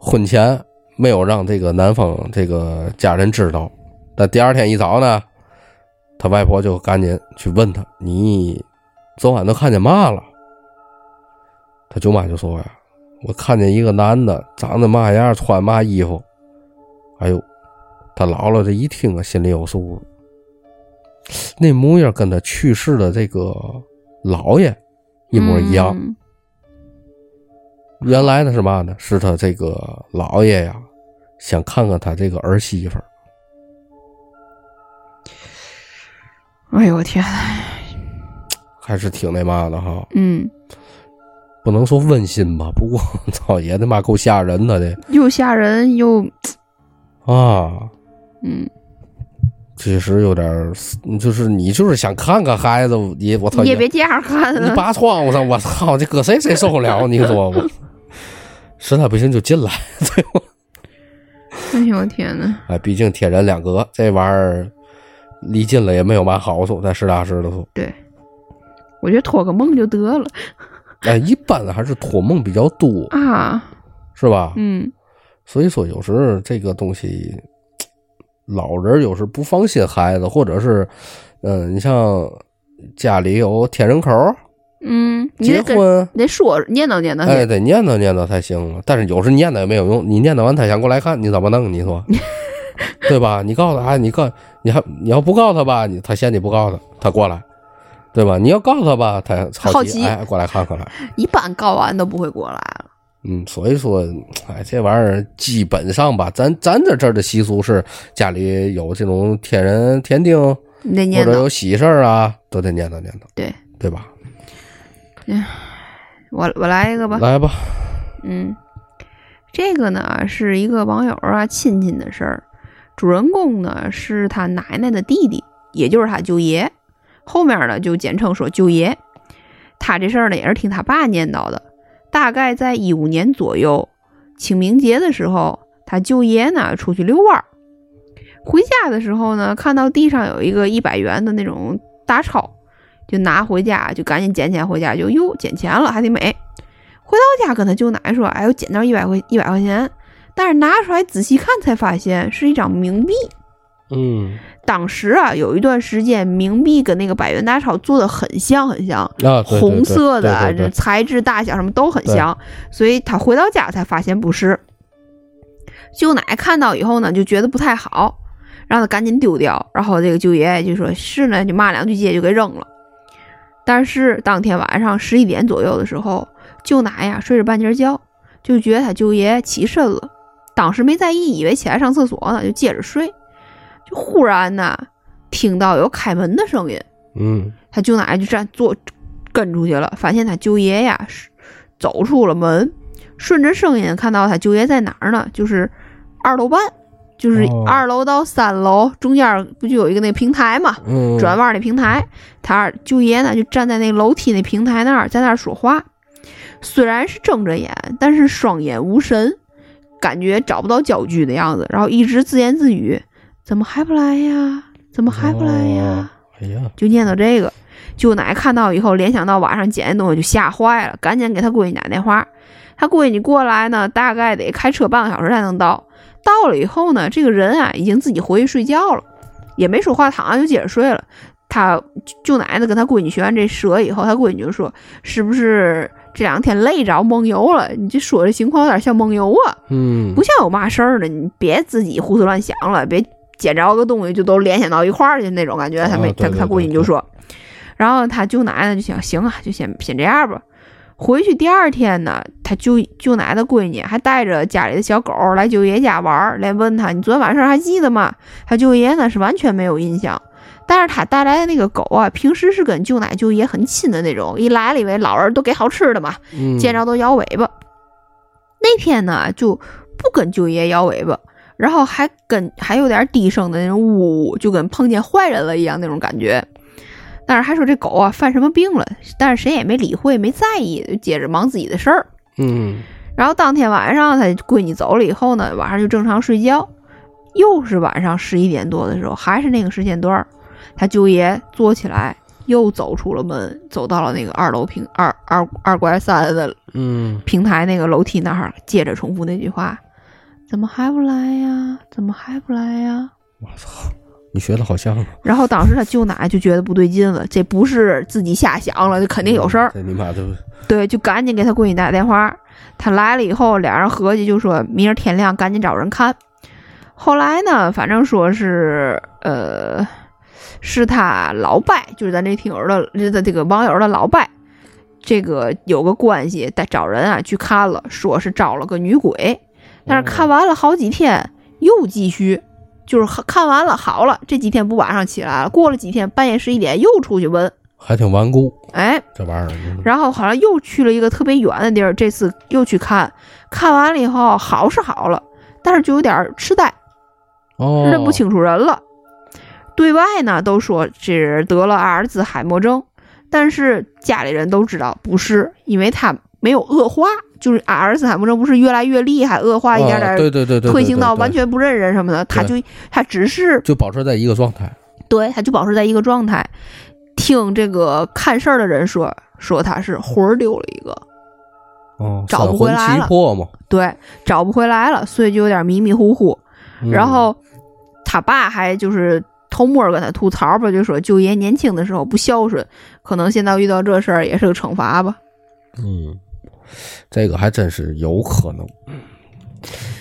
婚前没有让这个男方这个家人知道，但第二天一早呢，他外婆就赶紧去问他：“你昨晚都看见嘛了？”他舅妈就说呀：“我看见一个男的，长得嘛样，穿嘛衣服。”哎呦，他姥姥这一听啊，心里有数了。[SNIFFS] 那模样跟他去世的这个姥爷一模一样。嗯。原来呢是嘛呢？是他这个姥爷呀，想看看他这个儿媳妇儿。哎呦我天，[SNIFFS] 还是挺那嘛的哈，嗯，不能说温馨吧，不过 [LAUGHS] 操也他妈够吓人的这又吓人又啊，嗯，其实有点儿，就是你就是想看看孩子，你我操，你也别这样看你，扒窗户上，我操，这搁谁谁受得了？你说我，[LAUGHS] 实在不行就进来，对吧？哎呦我天呐，[LAUGHS] 哎，毕竟天人两隔，这玩意儿离近了也没有嘛好处，咱实打实的说，对，我觉得托个梦就得了。[LAUGHS] 哎，一般还是托梦比较多，啊，是吧？嗯。所以说，有时候这个东西，老人有时不放心孩子，或者是，嗯，你像家里有添人口，嗯，你得跟结婚，你得说念叨念叨哎，得念叨念叨才行啊。但是有时念叨也没有用，你念叨完他想过来看，你怎么弄？你说，[LAUGHS] 对吧？你告诉他，哎你告你还你要不告诉他吧，你他嫌你不告诉他，他过来，对吧？你要告诉他吧，他好奇奇，哎，过来看看来。一般告完都不会过来了，嗯，所以说，哎，这玩意儿基本上吧，咱咱这这儿的习俗是家里有这种天人天丁或。者有喜事儿啊，都得念叨念叨，对对吧？我我来一个吧，来吧，嗯，这个呢是一个网友啊亲戚的事儿，主人公呢是他奶奶的弟弟，也就是他舅爷，后面呢就简称说舅爷。他这事儿呢也是听他爸念叨的，大概在一五年左右，清明节的时候，他舅爷呢出去遛弯儿，回家的时候呢看到地上有一个一百元的那种大钞，就拿回家，就赶紧捡钱回家，就哟捡钱了，还得美。回到家跟他舅奶说：“哎，我捡到一百块一百块钱。”但是拿出来仔细看才发现是一张冥币。嗯当时啊，有一段时间冥币跟那个百元大钞做的很像很像，啊，对对红色的材质、大小什么都很像，所以他回到家才发现不是。舅奶看到以后呢，就觉得不太好，让他赶紧丢掉。然后这个舅爷爷就说是呢，就骂两句街就给扔了。但是当天晚上十一点左右的时候，舅奶呀睡着半截觉，就觉得他舅爷起身了，当时没在意，以为起来上厕所呢，就接着睡。就忽然呢，听到有开门的声音，嗯他舅奶奶就站坐跟出去了，发现他舅爷呀是走出了门，顺着声音看到他舅爷在哪儿呢？就是二楼半，就是哦二楼到三楼中间不就有一个那平台嘛，嗯，转弯那平台，他舅爷呢就站在那楼梯那平台那儿，在那儿说话。虽然是睁着眼，但是双眼无神，感觉找不到焦距的样子，然后一直自言自语：“怎么还不来呀？怎么还不来呀？”哦哎呀，就念叨这个。舅奶看到以后，联想到晚上捡的东西，就吓坏了，赶紧给他闺女打电话。他闺女过来呢，大概得开车半个小时才能到。到了以后呢，这个人啊已经自己回去睡觉了，也没说话，躺下就接着睡了。他舅奶奶跟他闺女学完这蛇以后，他闺女就说：“是不是这两天累着梦游了？你这说这情况有点像梦游啊。”嗯不像有嘛事儿呢，你别自己胡思乱想了，别捡着个东西就都联想到一块儿去那种感觉。他没、他他闺女对就说，然后他舅奶奶就想行啊，就先先这样吧。回去第二天呢，他舅舅奶的闺女还带着家里的小狗来舅爷家玩儿，来问他你昨天晚上还记得吗？他舅爷呢是完全没有印象，但是他带来的那个狗啊，平时是跟舅奶舅爷很亲的那种，一来了以为老人都给好吃的嘛，嗯，见着都摇尾巴。那天呢，就不跟舅爷摇尾巴，然后还跟还有点低声的那种呜呜，就跟碰见坏人了一样那种感觉。但是还说这狗啊犯什么病了，但是谁也没理会，没在意，就接着忙自己的事儿。嗯然后当天晚上，他闺女走了以后呢，晚上就正常睡觉。又是晚上十一点多的时候，还是那个时间段，他舅爷坐起来，又走出了门，走到了那个二楼平二二二拐三的嗯，平台那个楼梯那儿，接着重复那句话：“怎么还不来呀？怎么还不来呀我操，你学的好像啊，？”然后当时他舅奶就觉得不对劲了，这不是自己瞎想了，这肯定有事儿。你妈的对，就赶紧给他闺女打电话。他来了以后，俩人合计就说明儿天亮赶紧找人看。后来呢，反正说是呃，是他老伯，就是咱这听友的这这个网友的老伯，这个有个关系，带找人啊去看了，说是招了个女鬼，但是看完了好几天又继续。就是看完了好了，这几天不晚上起来了，过了几天半夜十一点又出去闻，还挺顽固，哎，这玩意儿。嗯然后好像又去了一个特别远的地儿，这次又去看，看完了以后好是好了，但是就有点痴呆，哦，认不清楚人了。对外呢都说这人得了阿尔兹海默症，但是家里人都知道不是，因为他没有恶化，就是阿尔兹海默症不是越来越厉害，恶化一点哦点对对对对，退行到完全全不认人什么的，他就他只是就保持在一个状态。对，他就保持在一个状态。听这个看事儿的人说，说他是魂儿丢了一个，哦，找不回来了。对，找不回来了，所以就有点迷迷糊糊。嗯然后他爸还就是偷摸儿跟他吐槽吧，就说舅爷年轻的时候不孝顺，可能现在遇到这事儿也是个惩罚吧。嗯，这个还真是有可能。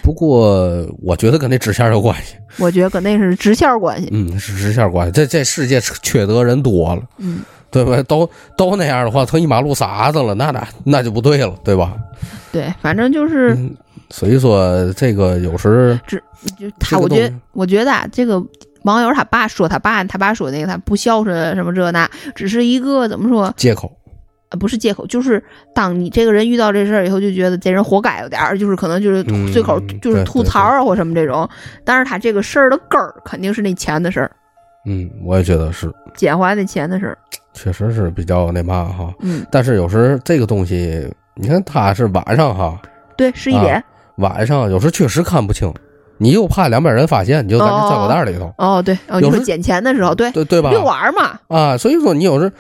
不过我觉得跟那直线有关系，我觉得跟那是直线关系。嗯，是直线关系。这这世界缺德人多了，嗯，对吧？都都那样的话，成一马路傻子了，那那那就不对了，对吧？对，反正就是嗯，所以说这个有时就这他，我觉得我觉得啊，这个网友他爸说他爸，他爸说那个他不孝顺什么这那，只是一个怎么说？借口，呃，不是借口，就是当你这个人遇到这事儿以后，就觉得这人活该有点儿，就是可能就是嗯随口就是吐槽啊或什么这种。但是他这个事儿的根儿肯定是那钱的事儿，嗯，我也觉得是，捡回来那钱的事儿。[TSK] 确实是比较那嘛哈。嗯，但是有时这个东西，你看他是晚上哈，对，十一点。晚上有时确实看不清，你又怕两边人发现，你就在那 zap 裤袋里头，哦，对，哦，有时你说捡钱的时候，对，对对吧？遛弯儿嘛，啊，所以说你有时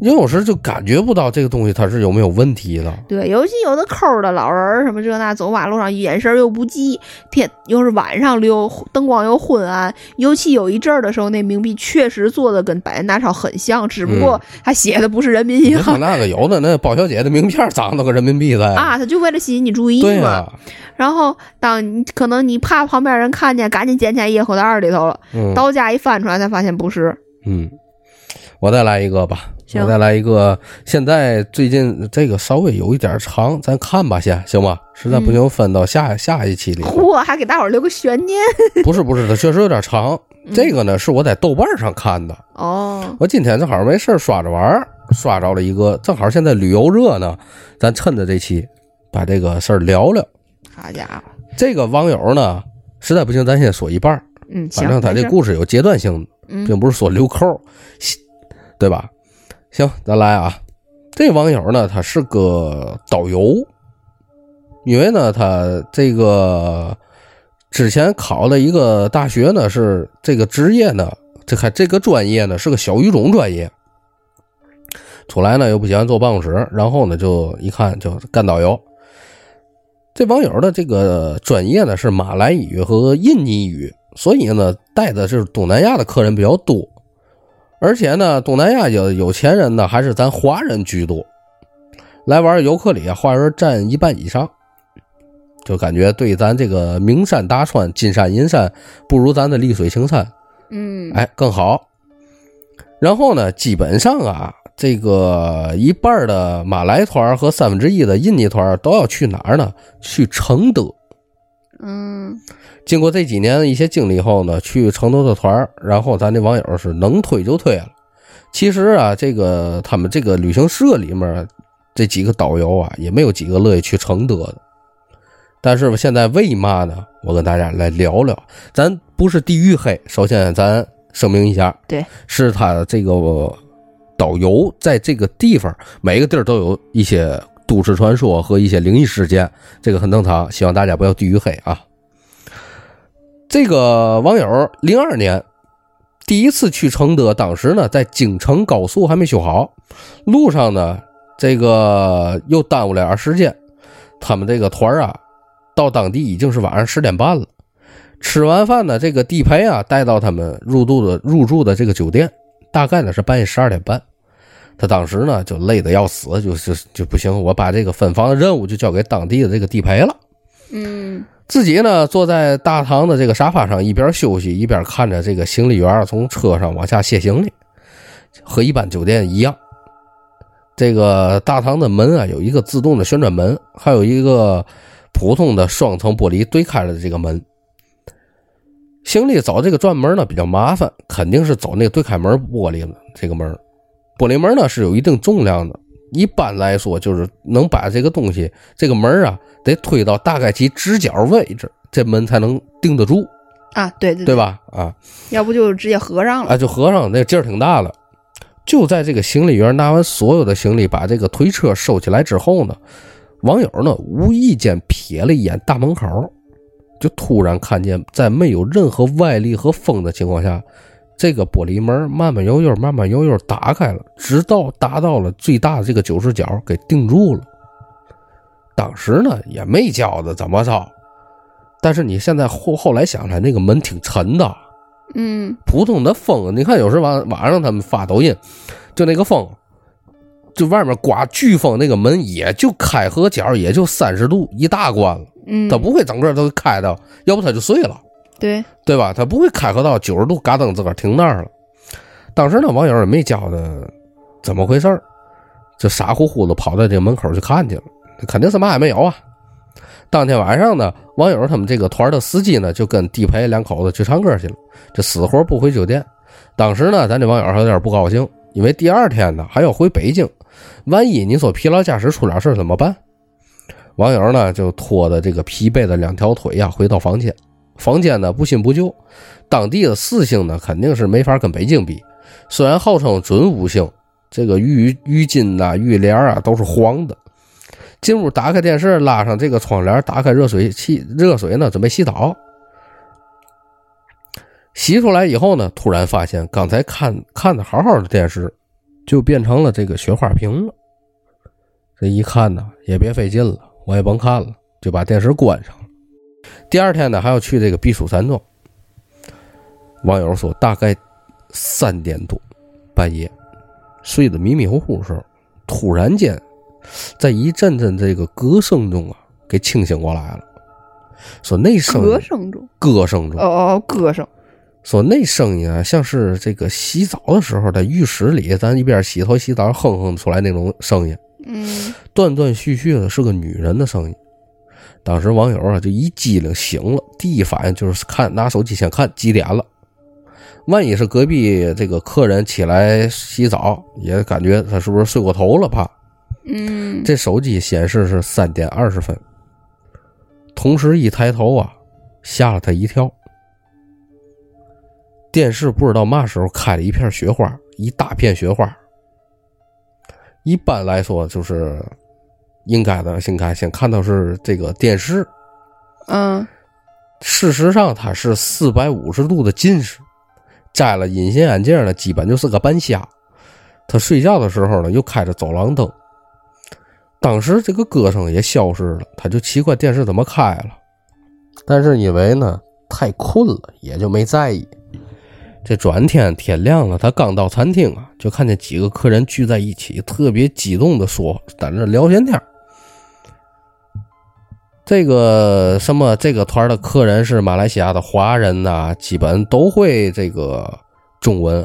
你有时就感觉不到这个东西它是有没有问题的。对，尤其有的抠儿的老人儿什么这那，走马路上眼神儿又不济，天又是晚上溜，灯光又昏暗，尤其有一阵儿的时候，那冥币确实做的跟百元大钞很像，只不过他写的不是人民银行那个有的那包小姐的名片长得跟人民币在，啊，他就为了吸引你注意嘛。然后当你可能你怕旁边人看见，赶紧捡起来掖口袋儿里头了，嗯。到家一翻出来才发现不是。嗯，我再来一个吧，行我再来一个。现在最近这个稍微有一点长，咱看吧，先行吧？实在不行分到下下一期里。嚯，还给大伙儿留个悬念 [LAUGHS] 不是不是，它确实有点长。这个呢是我在豆瓣上看的，哦。我今天正好没事儿刷着玩儿，刷着了一个，正好现在旅游热呢，咱趁着这期把这个事儿聊聊。好家伙，这个网友呢，实在不行咱先说一半儿，反正他这故事有阶段性并不是说留扣儿，对吧？行，咱来啊。这网友呢，他是个导游，因为呢，他这个之前考了一个大学呢，是这个职业呢，这还这个专业呢是个小语种专业。出来呢又不喜欢坐办公室，然后呢就一看就干导游。这网友的这个专业呢是马来语和印尼语，所以呢带的是东南亚的客人比较多，而且呢东南亚有有钱人呢还是咱华人居多，来玩游客里啊华人占一半以上，就感觉对咱这个名山大川、金山银山不如咱的丽水青山，嗯，哎更好。然后呢，基本上啊，这个一半的马来团和三分之一的印尼团都要去哪儿呢？去承德。嗯经过这几年的一些经历后呢，去成都的团儿，然后咱这网友是能推就推了。其实啊，这个他们这个旅行社里面这几个导游啊，也没有几个乐意去承德的，但是现在为嘛呢？我跟大家来聊聊，咱不是地域黑，首先咱声明一下，对，是他这个导游在这个地方，每个地儿都有一些都市传说和一些灵异事件，这个很正常，希望大家不要地域黑啊。这个网友零二年第一次去承德，当时呢在京承高速还没修好，路上呢这个又耽误了点时间，他们这个团啊。到当地已经是晚上十点半了，吃完饭呢，这个地陪啊带到他们入住的入住的这个酒店，大概呢是半夜十二点半。他当时呢就累得要死，就就就不行，我把这个分房的任务就交给当地的这个地陪了。嗯，自己呢坐在大堂的这个沙发上，一边休息一边看着这个行李员从车上往下卸行李，和一般酒店一样。这个大堂的门啊有一个自动的旋转门，还有一个。普通的双层玻璃对开了的这个门，行李走这个转门呢比较麻烦，肯定是走那个对开门玻璃。这个门，玻璃门呢是有一定重量的，一般来说就是能把这个东西，这个门啊得推到大概其直角位置，这门才能定得住啊。对对对吧？啊，要不就直接合上了啊，就合上，那劲儿挺大了。就在这个行李员拿完所有的行李，把这个推车收起来之后呢。网友呢，无意间瞥了一眼大门口，就突然看见，在没有任何外力和风的情况下，这个玻璃门慢慢悠悠、慢慢悠悠打开了，直到达到了最大的这个九十角，给定住了。当时呢，也没觉得怎么着，但是你现在后后来想来，那个门挺沉的，嗯，普通的风，你看有时晚晚上他们发抖音，就那个风。就外面刮飓风，那个门也就开合角，也就三十度一大关了，嗯，它不会整个都开的，要不它就碎了，对对吧？他不会开合到九十度，嘎噔自个儿停那儿了。当时呢，网友也没觉得怎么回事儿，就傻乎乎的跑到这门口去看去了，肯定什么也没有啊。当天晚上呢，网友他们这个团的司机呢，就跟地陪两口子去唱歌去了，这死活不回酒店。当时呢，咱这网友还有点不高兴，因为第二天呢还要回北京。万一你说疲劳驾驶出点事怎么办？网友呢就拖着这个疲惫的两条腿呀回到房间。房间呢不新不旧，当地的四星呢肯定是没法跟北京比。虽然号称准五星，这个浴浴巾呐、浴帘啊都是黄的。进屋打开电视，拉上这个窗帘，打开热水器，热水呢准备洗澡。洗出来以后呢，突然发现刚才看看的好好的电视。就变成了这个雪花屏了。这一看呢，也别费劲了，我也甭看了，就把电视关上。第二天呢，还要去这个避暑山庄。网友说，大概三点多，半夜睡得迷迷糊糊的时候，突然间，在一阵阵这个歌声中啊，给清醒过来了。说那声歌声中，歌声中，哦哦，歌声。说那声音啊，像是这个洗澡的时候在浴室里，咱一边洗头洗澡哼哼出来那种声音，嗯，断断续续的，是个女人的声音。当时网友啊就一激灵醒了，第一反应就是看拿手机先看几点了，万一是隔壁这个客人起来洗澡，也感觉他是不是睡过头了怕。嗯，这手机显示是三点二十分，同时一抬头啊，吓了他一跳。电视不知道嘛时候开了一片雪花，一大片雪花。一般来说，就是应该的，应该先看到是这个电视。嗯，事实上他是四百五十度的近视，摘了隐形眼镜呢，基本就是个半瞎。他睡觉的时候呢，又开着走廊灯。当时这个歌声也消失了，他就奇怪电视怎么开了，但是因为呢太困了，也就没在意。这转天天亮了，他刚到餐厅啊，就看见几个客人聚在一起，特别激动的说，在那聊闲天。这个什么，这个团的客人是马来西亚的华人呐，基本都会这个中文，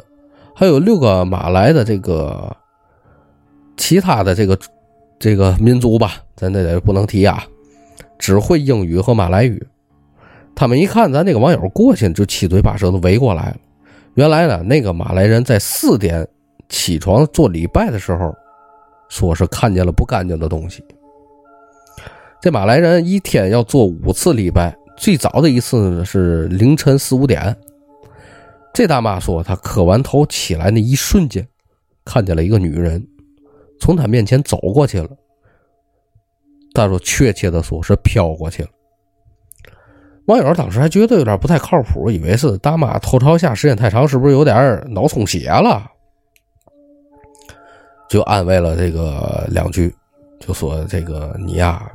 还有六个马来的这个其他的这个这个民族吧，咱这得不能提啊，只会英语和马来语。他们一看咱这个网友过去，就七嘴八舌的围过来了。原来呢，那个马来人在四点起床做礼拜的时候，说是看见了不干净的东西。这马来人一天要做五次礼拜，最早的一次是凌晨四五点。这大妈说，她磕完头起来那一瞬间，看见了一个女人从她面前走过去了。她说，确切的说是飘过去了。网友当时还觉得有点不太靠谱，以为是大妈头朝下时间太长，是不是有点脑充血了？就安慰了这个两句，就说这个你呀。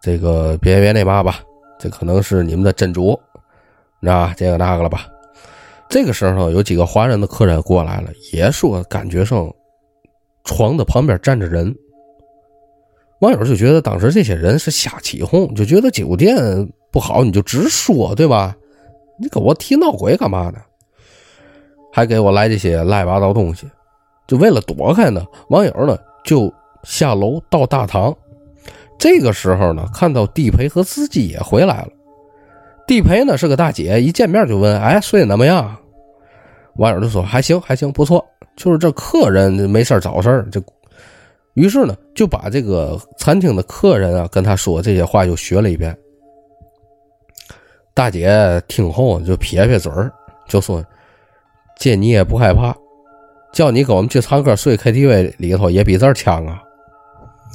这个别别那嘛吧，这可能是你们的真主，你知道吧？这个那个了吧？这个时候有几个华人的客人过来了，也说感觉上床的旁边站着人。网友就觉得当时这些人是瞎起哄，就觉得酒店不好你就直说，对吧？你跟我提闹鬼干嘛呢？还给我来这些乱七八糟东西，就为了躲开呢。网友呢就下楼到大堂。这个时候呢，看到地陪和司机也回来了。地陪呢是个大姐，一见面就问：“哎，睡得怎么样？”网友就说：“还行，还行，不错。”就是这客人没事找事儿，就于是呢就把这个餐厅的客人啊跟他说这些话又学了一遍。大姐听后就撇撇嘴儿，就说：“这你也不害怕，叫你跟我们去唱歌睡 KTV 里头也比这儿强啊。”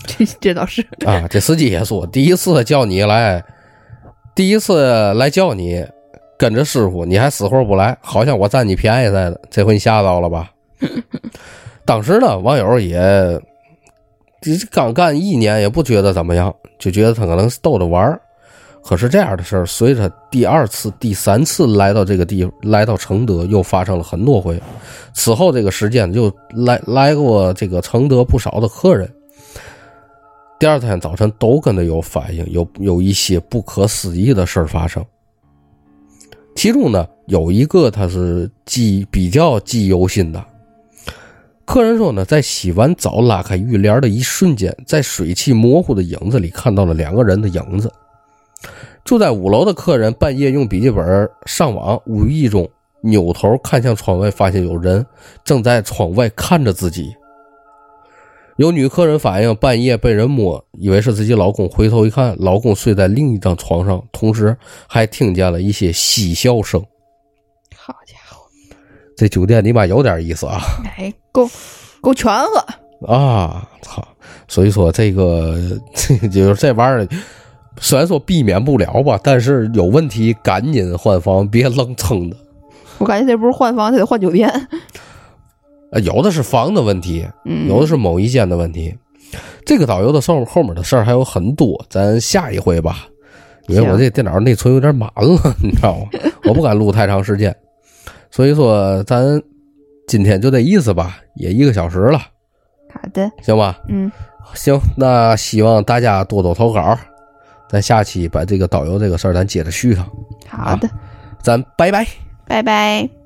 这 [LAUGHS] 这倒是啊，这司机也说，第一次叫你来，第一次来叫你跟着师傅，你还死活不来，好像我占你便宜似的。这回你吓到了吧？[LAUGHS] 当时呢，网友也这刚干一年，也不觉得怎么样，就觉得他可能是逗着玩可是这样的事儿，随着第二次、第三次来到这个地，来到承德，又发生了很多回。此后这个时间就来来过这个承德不少的客人。第二天早晨都跟他有反应，有有一些不可思议的事儿发生。其中呢，有一个他是记比较记犹新的。客人说呢，在洗完澡拉开浴帘的一瞬间，在水汽模糊的影子里看到了两个人的影子。住在五楼的客人半夜用笔记本上网，无意中扭头看向窗外，发现有人正在窗外看着自己。有女客人反映，半夜被人摸，以为是自己老公，回头一看，老公睡在另一张床上，同时还听见了一些嬉笑声。好家伙，这酒店你妈有点意思啊！哎，够够全了啊！操！所以说这个 [LAUGHS] 就是这玩意儿，虽然说避免不了吧，但是有问题赶紧换房，别愣撑的。我感觉这不是换房，这得换酒店。[LAUGHS] 有的是房的问题，有的是某一间的问题。这个导游的后后面的事儿还有很多，咱下一回吧。因为我这电脑内存有点满了，你知道吗？我不敢录太长时间，所以说咱今天就这意思吧，也一个小时了。好的，行吧。嗯，行，那希望大家多多投稿，咱下期把这个导游这个事儿咱接着续上。好的，咱拜拜，拜拜。